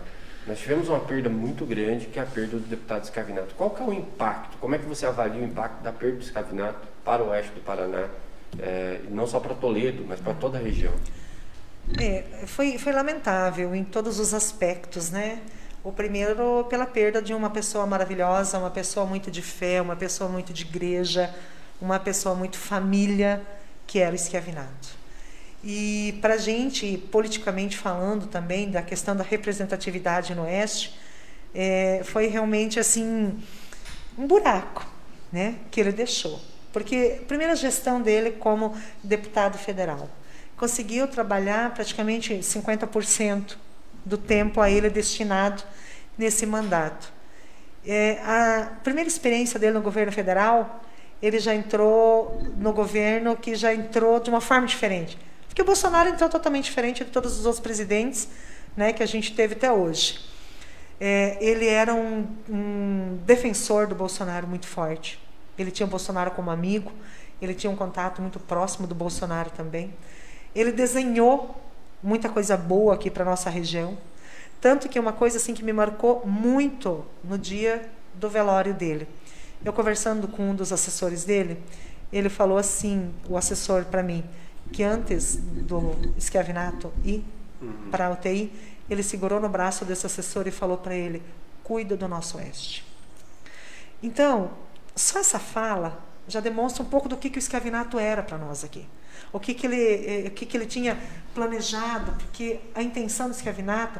Nós tivemos uma perda muito grande, que é a perda do deputado Escavinato. Qual que é o impacto? Como é que você avalia o impacto da perda do Escavinato para o oeste do Paraná? É, não só para Toledo, mas para toda a região. É, foi, foi lamentável em todos os aspectos, né? O primeiro pela perda de uma pessoa maravilhosa, uma pessoa muito de fé, uma pessoa muito de igreja, uma pessoa muito família, que era o Esquiavinato. E para a gente, politicamente falando também, da questão da representatividade no Oeste, é, foi realmente assim um buraco né, que ele deixou. Porque primeira gestão dele como deputado federal, conseguiu trabalhar praticamente 50% do tempo a ele destinado nesse mandato. É, a primeira experiência dele no governo federal, ele já entrou no governo que já entrou de uma forma diferente. Porque o Bolsonaro entrou totalmente diferente de todos os outros presidentes né, que a gente teve até hoje. É, ele era um, um defensor do Bolsonaro muito forte. Ele tinha o Bolsonaro como amigo, ele tinha um contato muito próximo do Bolsonaro também. Ele desenhou muita coisa boa aqui para nossa região, tanto que uma coisa assim que me marcou muito no dia do velório dele. Eu conversando com um dos assessores dele, ele falou assim, o assessor para mim, que antes do esquiavinato ir uhum. para a UTI, ele segurou no braço desse assessor e falou para ele: cuida do nosso oeste. Então, só essa fala já demonstra um pouco do que, que o escravinato era para nós aqui. O que, que, ele, eh, o que, que ele tinha planejado, porque a intenção do escravinato,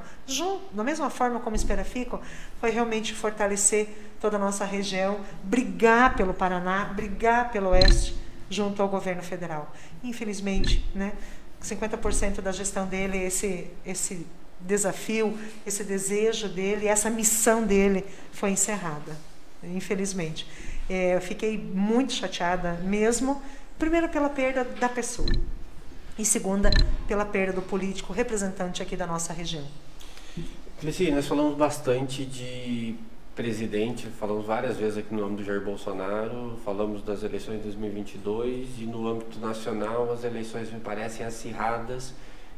da mesma forma como Esperafico, foi realmente fortalecer toda a nossa região, brigar pelo Paraná, brigar pelo Oeste, junto ao governo federal. Infelizmente, né, 50% da gestão dele, esse, esse desafio, esse desejo dele, essa missão dele foi encerrada, infelizmente. É, eu fiquei muito chateada mesmo, primeiro pela perda da pessoa e segunda pela perda do político representante aqui da nossa região. Cleci, nós falamos bastante de presidente, falamos várias vezes aqui no nome do Jair Bolsonaro, falamos das eleições de 2022 e no âmbito nacional as eleições me parecem acirradas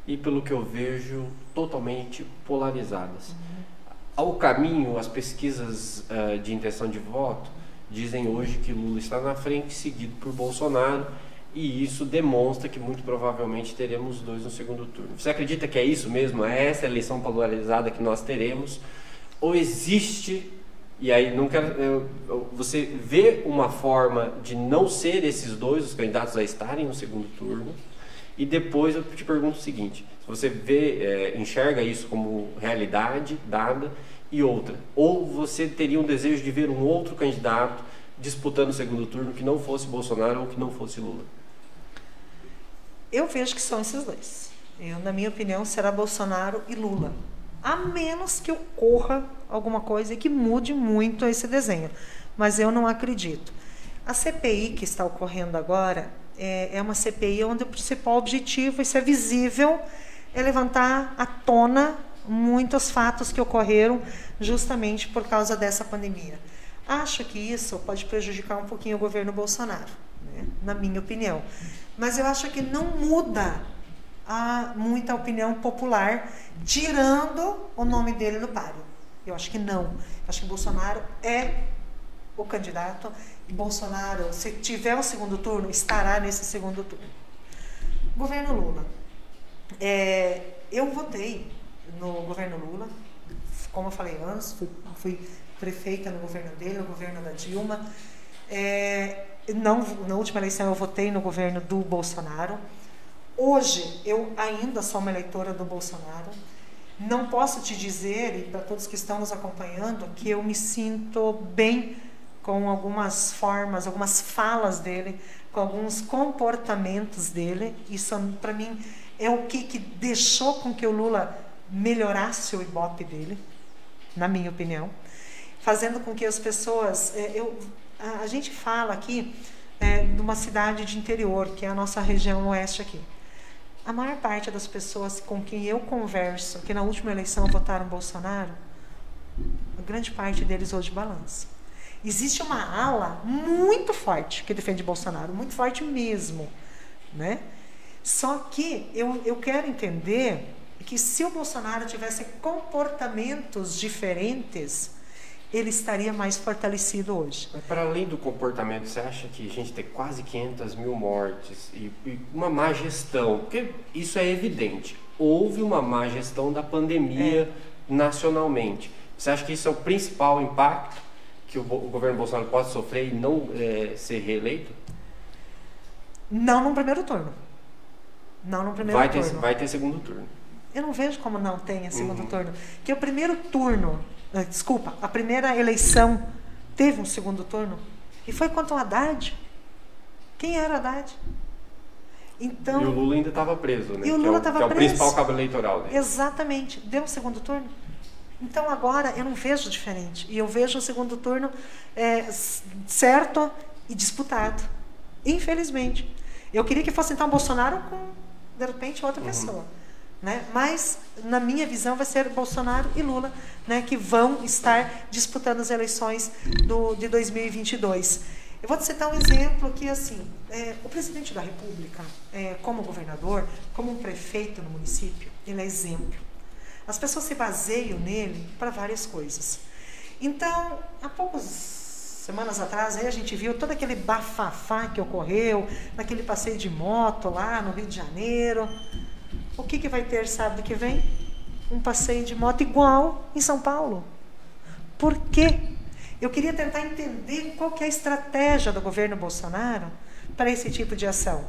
e, pelo que eu vejo, totalmente polarizadas. Uhum. Ao caminho, as pesquisas uh, de intenção de voto dizem hoje que Lula está na frente, seguido por Bolsonaro, e isso demonstra que muito provavelmente teremos dois no segundo turno. Você acredita que é isso mesmo? É essa eleição polarizada que nós teremos? Ou existe e aí não quero, você vê uma forma de não ser esses dois os candidatos a estarem no segundo turno e depois eu te pergunto o seguinte: se você vê, é, enxerga isso como realidade dada e outra, ou você teria um desejo de ver um outro candidato disputando o segundo turno que não fosse Bolsonaro ou que não fosse Lula? Eu vejo que são esses dois. Eu, na minha opinião, será Bolsonaro e Lula. A menos que ocorra alguma coisa e que mude muito esse desenho. Mas eu não acredito. A CPI que está ocorrendo agora, é, é uma CPI onde o principal objetivo, isso é visível, é levantar à tona muitos fatos que ocorreram justamente por causa dessa pandemia. Acho que isso pode prejudicar um pouquinho o governo Bolsonaro, né? na minha opinião. Mas eu acho que não muda a muita opinião popular, tirando o nome dele do páreo. Eu acho que não. Eu acho que Bolsonaro é o candidato e Bolsonaro, se tiver o segundo turno, estará nesse segundo turno. Governo Lula. É, eu votei no governo Lula, como eu falei antes, fui, fui prefeita no governo dele, no governo da Dilma. É, não, na última eleição eu votei no governo do Bolsonaro. Hoje eu ainda sou uma eleitora do Bolsonaro. Não posso te dizer, e para todos que estão nos acompanhando, que eu me sinto bem com algumas formas, algumas falas dele, com alguns comportamentos dele. Isso, para mim, é o que, que deixou com que o Lula melhorasse o ibope dele, na minha opinião, fazendo com que as pessoas. É, eu, a, a, gente fala aqui é, de uma cidade de interior, que é a nossa região oeste aqui. A maior parte das pessoas com quem eu converso, que na última eleição votaram Bolsonaro, a grande parte deles hoje balança. Existe uma ala muito forte que defende Bolsonaro, muito forte mesmo, né? Só que eu, eu quero entender que se o Bolsonaro tivesse comportamentos diferentes, ele estaria mais fortalecido hoje. Mas para além do comportamento, você acha que a gente tem quase 500 mil mortes e, e, uma má gestão? Porque isso é evidente. Houve uma má gestão da pandemia é. nacionalmente. Você acha que isso é o principal impacto? que o, o governo Bolsonaro pode sofrer e não é, ser reeleito? Não no primeiro turno. Não no primeiro vai turno. Ter, vai ter segundo turno. Eu não vejo como não tenha segundo uhum. turno. Que o primeiro turno, eh, desculpa, a primeira eleição teve um segundo turno e foi contra o Haddad. Quem era Haddad? Então, e o Lula ainda estava preso, né? E o Lula estava é, o, preso. é o principal cabo eleitoral dele. Exatamente. Deu um segundo turno. Então agora eu não vejo diferente. E eu vejo o segundo turno é, certo e disputado. Infelizmente. Eu queria que fosse então Bolsonaro com, de repente, outra uhum. pessoa. Né? Mas, na minha visão, vai ser Bolsonaro e Lula né, que vão estar disputando as eleições do, de 2022. Eu vou te citar um exemplo que, assim, é, o presidente da República, é, como governador, como um prefeito no município, ele é exemplo. As pessoas se baseiam nele para várias coisas. Então, há poucas semanas atrás, aí a gente viu todo aquele bafafá que ocorreu, naquele passeio de moto lá no Rio de Janeiro. O que, que vai ter sábado que vem? Um passeio de moto igual em São Paulo. Por quê? Eu queria tentar entender qual que é a estratégia do governo Bolsonaro para esse tipo de ação.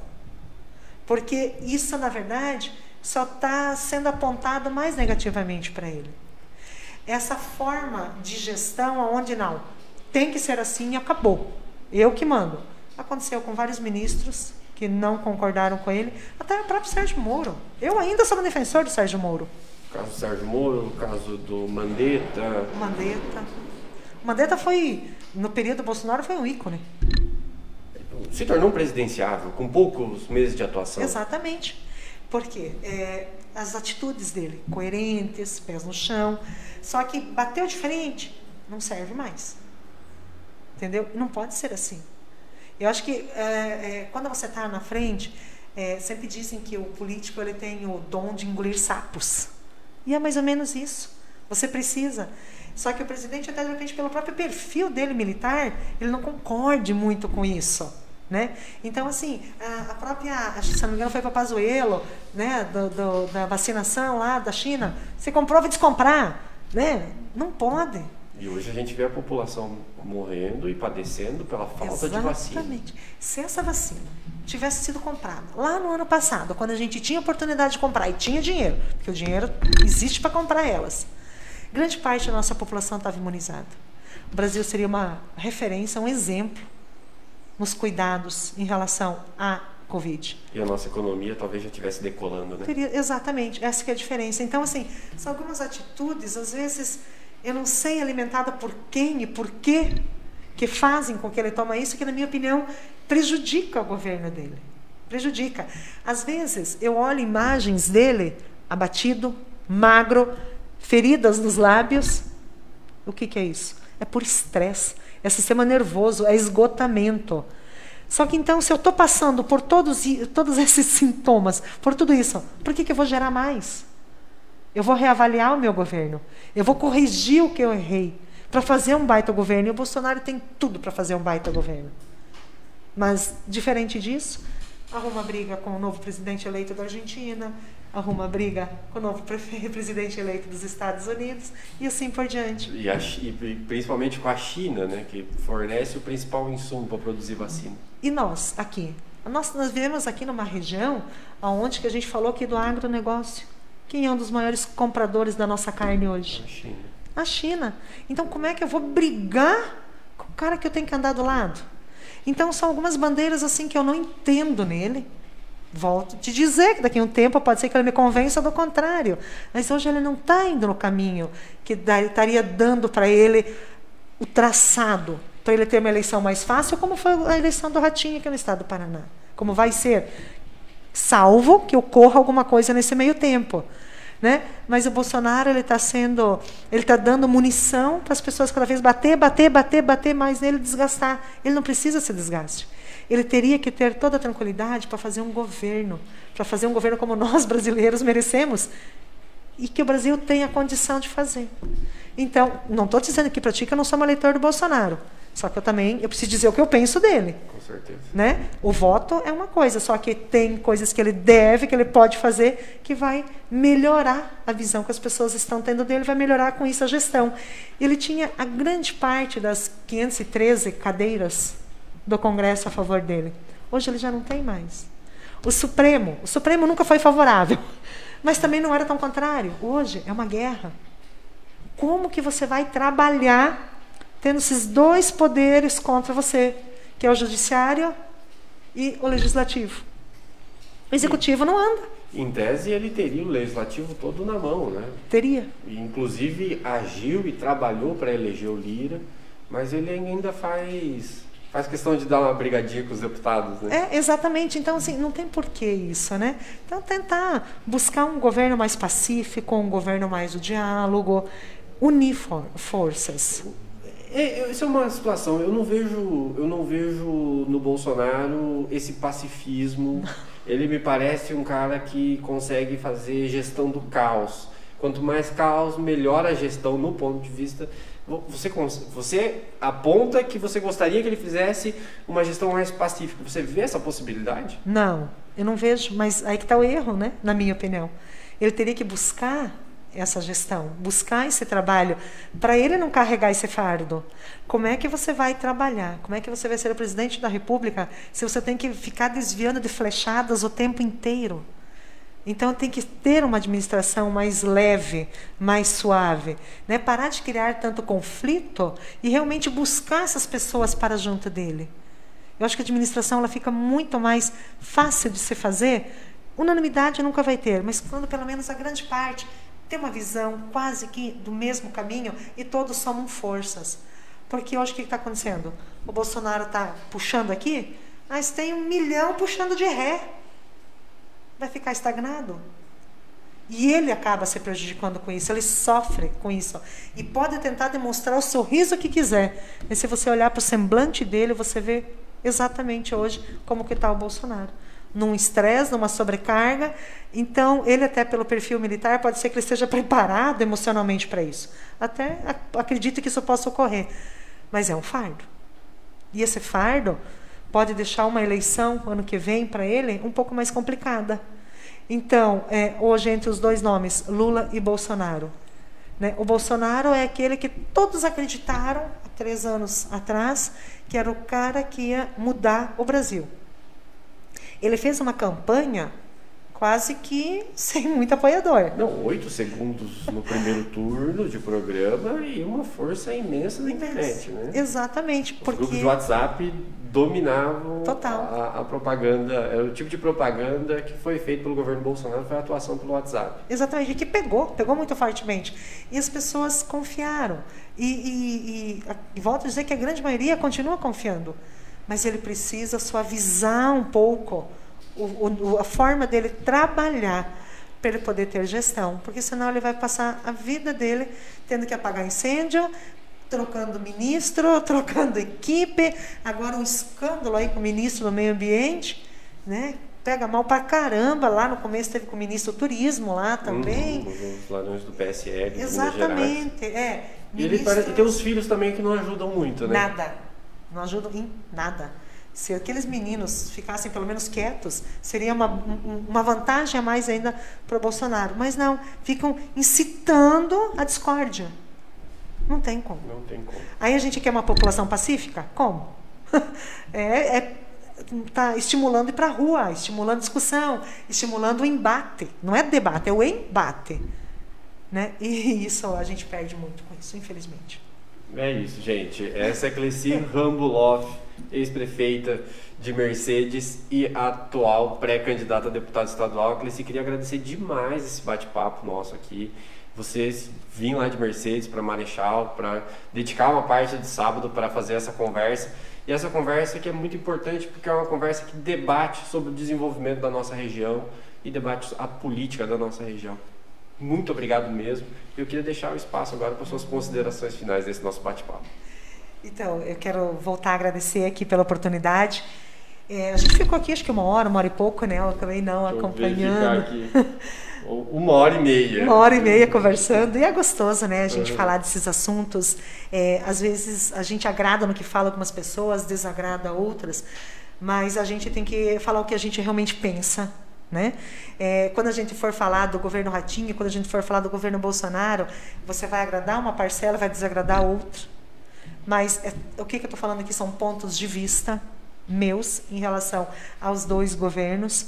Porque isso, na verdade, só está sendo apontado mais negativamente para ele. Essa forma de gestão onde não, tem que ser assim e acabou. Eu que mando. Aconteceu com vários ministros que não concordaram com ele, até o próprio Sérgio Moro. Eu ainda sou um defensor do Sérgio Moro. O caso do Sérgio Moro, o caso do Mandetta. Mandetta. Mandetta foi, no período Bolsonaro, foi um ícone. Se tornou presidenciável, com poucos meses de atuação. Exatamente. Porque é, as atitudes dele, coerentes, pés no chão, só que bateu diferente, não serve mais. Entendeu? Não pode ser assim. Eu acho que é, é, quando você está na frente, é, sempre dizem que o político ele tem o dom de engolir sapos. E é mais ou menos isso. Você precisa só que o presidente, até de repente, pelo próprio perfil dele militar, ele não concorde muito com isso. Né? Então, assim, a, a própria, acho que se não me engano, foi para Pazuello, né, do, do, da vacinação lá da China. Você comprou, vai descomprar. Né? Não pode. E hoje a gente vê a população morrendo e padecendo pela falta Exatamente. de vacina. Exatamente. Se essa vacina tivesse sido comprada lá no ano passado, quando a gente tinha oportunidade de comprar e tinha dinheiro, porque o dinheiro existe para comprar elas grande parte da nossa população estava imunizada. O Brasil seria uma referência, um exemplo nos cuidados em relação à Covid. E a nossa economia talvez já estivesse decolando, né? Teria, exatamente, essa é a diferença. Então, assim, são algumas atitudes, às vezes, eu não sei alimentada por quem e por quê, que fazem com que ele tome isso, que, na minha opinião, prejudica o governo dele. Prejudica. Às vezes, eu olho imagens dele abatido, magro, feridas nos lábios. O que, que é isso? É por estresse, é sistema nervoso, é esgotamento. Só que então, se eu estou passando por todos, todos esses sintomas, por tudo isso, por que, que eu vou gerar mais? Eu vou reavaliar o meu governo. Eu vou corrigir o que eu errei para fazer um baita governo. E o Bolsonaro tem tudo para fazer um baita governo. Mas, diferente disso, arruma briga com o novo presidente eleito da Argentina, arruma briga com o novo presidente eleito dos Estados Unidos e assim por diante. E, a, e principalmente com a China, né, que fornece o principal insumo para produzir vacina. E nós, aqui? Nós, nós vivemos aqui numa região onde que a gente falou aqui do agronegócio. Quem é um dos maiores compradores da nossa carne hoje? A China. A China. Então, como é que eu vou brigar com o cara que eu tenho que andar do lado? Então, são algumas bandeiras assim que eu não entendo nele Volto a te dizer que daqui a um tempo pode ser que ele me convença do contrário. Mas hoje ele não está indo no caminho que estaria dando para ele o traçado, para ele ter uma eleição mais fácil, como foi a eleição do Ratinho aqui no estado do Paraná. Como vai ser? Salvo que ocorra alguma coisa nesse meio tempo. Né? Mas o Bolsonaro ele está sendo, ele está dando munição para as pessoas cada vez bater, bater, bater, bater mais nele, desgastar. Ele não precisa se desgaste. Ele teria que ter toda a tranquilidade para fazer um governo, para fazer um governo como nós brasileiros merecemos e que o Brasil tem a condição de fazer. Então, não estou dizendo que eu não sou uma eleitor do Bolsonaro. Só que eu também eu preciso dizer o que eu penso dele. Certeza. Né? O voto é uma coisa, só que tem coisas que ele deve, que ele pode fazer, que vai melhorar a visão que as pessoas estão tendo dele, vai melhorar com isso a gestão. Ele tinha a grande parte das 513 cadeiras do Congresso a favor dele. Hoje ele já não tem mais. O Supremo, o Supremo nunca foi favorável, mas também não era tão contrário. Hoje é uma guerra. Como que você vai trabalhar tendo esses dois poderes contra você, que é o judiciário e o legislativo? O executivo não anda. Em tese, ele teria o legislativo todo na mão, né? Teria. E, inclusive, agiu e trabalhou para eleger o Lira, mas ele ainda faz Faz questão de dar uma brigadinha com os deputados, né? É, exatamente. Então, assim, não tem porquê isso, né? Então, tentar buscar um governo mais pacífico, um governo mais do diálogo, unir for forças. É, essa é uma situação. Eu não vejo, eu não vejo no Bolsonaro esse pacifismo. Ele me parece um cara que consegue fazer gestão do caos. Quanto mais caos, melhor a gestão no ponto de vista você, você aponta que você gostaria que ele fizesse uma gestão mais pacífica. Você vê essa possibilidade? Não, eu não vejo, mas aí que está o erro, né? na minha opinião. Ele teria que buscar essa gestão, buscar esse trabalho, para ele não carregar esse fardo. Como é que você vai trabalhar? Como é que você vai ser o presidente da República se você tem que ficar desviando de flechadas o tempo inteiro? Então tem que ter uma administração mais leve, mais suave, né? Parar de criar tanto conflito e realmente buscar essas pessoas para junto dele. Eu acho que a administração ela fica muito mais fácil de se fazer. Unanimidade nunca vai ter, mas quando pelo menos a grande parte tem uma visão quase que do mesmo caminho e todos somam forças. Porque hoje o que está acontecendo? O Bolsonaro está puxando aqui, mas tem um milhão puxando de ré vai ficar estagnado. E ele acaba se prejudicando com isso, ele sofre com isso. E pode tentar demonstrar o sorriso que quiser. Mas se você olhar para o semblante dele, você vê exatamente hoje como que está o Bolsonaro. Num estresse, numa sobrecarga. Então, ele até pelo perfil militar, pode ser que ele esteja preparado emocionalmente para isso. Até acredito que isso possa ocorrer. Mas é um fardo. E esse fardo pode deixar uma eleição ano que vem para ele um pouco mais complicada. Então, é, hoje entre os dois nomes, Lula e Bolsonaro. Né? O Bolsonaro é aquele que todos acreditaram há três anos atrás que era o cara que ia mudar o Brasil. Ele fez uma campanha quase que sem muito apoiador. Não, oito segundos no primeiro turno de programa e uma força imensa na internet, né? Exatamente, Os porque grupos de WhatsApp dominavam a, a, propaganda, era o tipo de propaganda que foi feito pelo governo Bolsonaro foi a atuação pelo WhatsApp. Exatamente, que pegou, pegou muito fortemente. E as pessoas confiaram. E, e, e, e volto a dizer que a grande maioria continua confiando. Mas ele precisa suavizar um pouco o, o, a forma dele trabalhar para ele poder ter gestão, porque senão ele vai passar a vida dele tendo que apagar incêndio, trocando ministro, trocando equipe, agora um escândalo aí com o ministro do meio ambiente, né? Pega mal pra caramba, lá no começo teve com o ministro do turismo lá também. Uhum, os ladrões do PSL. Exatamente, é. E ele parece, tem os filhos também que não ajudam muito, né? Nada. Não ajudam em nada. Se aqueles meninos ficassem pelo menos quietos, seria uma, uma vantagem a mais ainda para o Bolsonaro. Mas não, ficam incitando a discórdia. Não tem como. Não tem como. Aí a gente quer uma população pacífica? Como? é, é tá estimulando ir para a rua, estimulando discussão, estimulando o embate. Não é debate, é o embate. Né? E isso a gente perde muito com isso, infelizmente. É isso, gente. Essa é Cleci Rambuloff ex-prefeita de Mercedes e atual pré-candidata a deputada estadual. Cleci, queria agradecer demais esse bate-papo nosso aqui. Vocês vim lá de Mercedes para Marechal, para dedicar uma parte de sábado para fazer essa conversa. E essa conversa que é muito importante porque é uma conversa que debate sobre o desenvolvimento da nossa região e debate a política da nossa região. Muito obrigado mesmo. Eu queria deixar o espaço agora para suas considerações finais desse nosso bate-papo. Então, eu quero voltar a agradecer aqui pela oportunidade. É, a gente ficou aqui acho que uma hora, uma hora e pouco, né? Eu acabei não Deixa acompanhando. aqui. Uma hora e meia. Uma hora e meia conversando. E é gostoso, né? A gente uhum. falar desses assuntos. É, às vezes a gente agrada no que fala algumas pessoas, desagrada outras. Mas a gente tem que falar o que a gente realmente pensa. Né? É, quando a gente for falar do governo Ratinho, quando a gente for falar do governo Bolsonaro, você vai agradar uma parcela, vai desagradar outra. Mas é, o que, que eu estou falando aqui são pontos de vista meus em relação aos dois governos.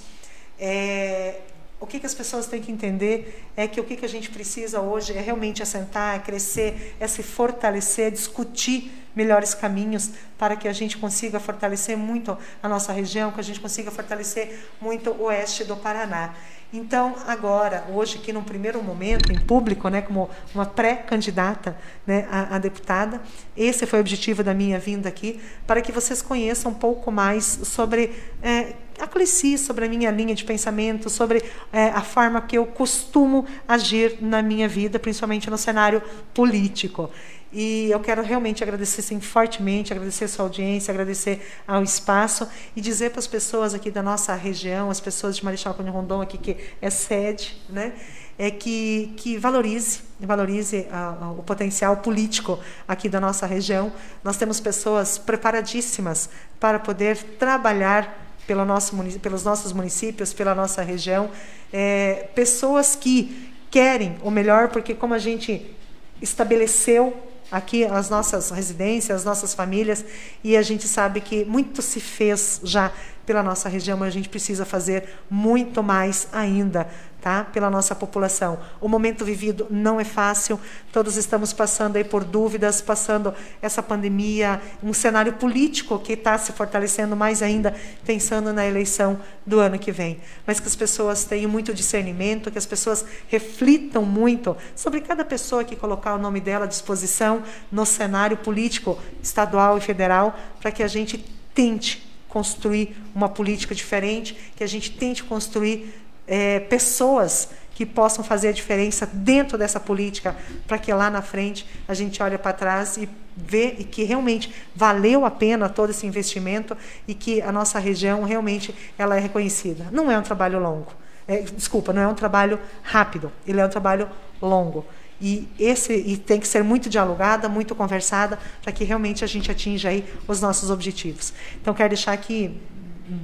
É, o que, que as pessoas têm que entender é que o que, que a gente precisa hoje é realmente assentar, é crescer, é se fortalecer, discutir melhores caminhos para que a gente consiga fortalecer muito a nossa região, que a gente consiga fortalecer muito o oeste do Paraná. Então, agora, hoje, aqui num primeiro momento, em público, né, como uma pré-candidata né, a, a, deputada, esse foi o objetivo da minha vinda aqui, para que vocês conheçam um pouco mais sobre é, a Cleci, sobre a minha linha de pensamento, sobre é, a forma que eu costumo agir na minha vida, principalmente no cenário político. E eu quero realmente agradecer sim, fortemente, agradecer a sua audiência, agradecer ao espaço e dizer para as pessoas aqui da nossa região, as pessoas de Marechal Cunha Rondon aqui que é sede, né, é que, que valorize, valorize a, a, o potencial político aqui da nossa região. Nós temos pessoas preparadíssimas para poder trabalhar pelo nosso, pelos nossos municípios, pela nossa região, é, pessoas que querem o melhor, porque como a gente estabeleceu aqui as nossas residências, as nossas famílias, e a gente sabe que muito se fez já pela nossa região, mas a gente precisa fazer muito mais ainda tá? pela nossa população. O momento vivido não é fácil, todos estamos passando aí por dúvidas, passando essa pandemia, um cenário político que está se fortalecendo mais ainda, pensando na eleição do ano que vem. Mas que as pessoas tenham muito discernimento, que as pessoas reflitam muito sobre cada pessoa que colocar o nome dela à disposição no cenário político estadual e federal, para que a gente tente construir uma política diferente, que a gente tente construir é, pessoas que possam fazer a diferença dentro dessa política, para que lá na frente a gente olhe para trás e vê e que realmente valeu a pena todo esse investimento e que a nossa região realmente ela é reconhecida. Não é um trabalho longo, é, desculpa, não é um trabalho rápido, ele é um trabalho longo. E esse e tem que ser muito dialogada, muito conversada, para que realmente a gente atinja aí os nossos objetivos. Então quero deixar aqui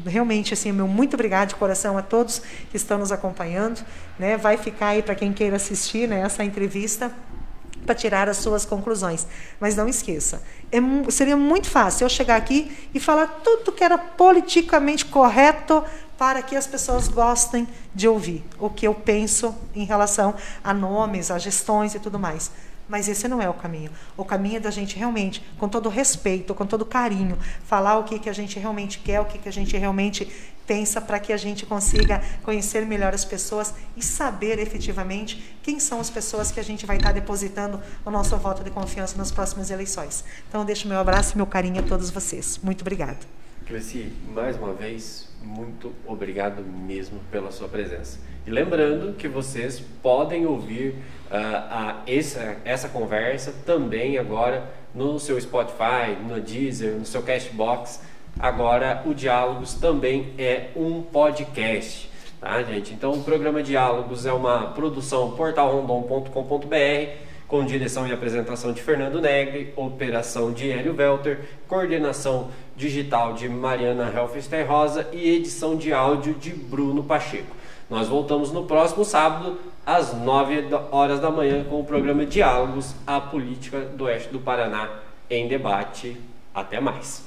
realmente assim meu muito obrigado de coração a todos que estão nos acompanhando né vai ficar aí para quem queira assistir né, essa entrevista para tirar as suas conclusões mas não esqueça é, seria muito fácil eu chegar aqui e falar tudo que era politicamente correto para que as pessoas gostem de ouvir o que eu penso em relação a nomes, a gestões e tudo mais. Mas esse não é o caminho. O caminho é da gente realmente, com todo respeito, com todo carinho, falar o que, que a gente realmente quer, o que, que a gente realmente pensa, para que a gente consiga conhecer melhor as pessoas e saber efetivamente quem são as pessoas que a gente vai estar depositando o nosso voto de confiança nas próximas eleições. Então, deixo meu abraço e meu carinho a todos vocês. Muito obrigada. Cleci, mais uma vez, muito obrigado mesmo pela sua presença. E lembrando que vocês podem ouvir uh, a, essa, essa conversa também agora no seu Spotify, no Deezer, no seu Cashbox. Agora o Diálogos também é um podcast, tá, gente? Então o programa Diálogos é uma produção portalrondon.com.br com direção e apresentação de Fernando Negri, operação de Hélio Welter, coordenação digital de Mariana Helfester Rosa e edição de áudio de Bruno Pacheco. Nós voltamos no próximo sábado, às 9 horas da manhã, com o programa Diálogos, a Política do Oeste do Paraná em Debate. Até mais.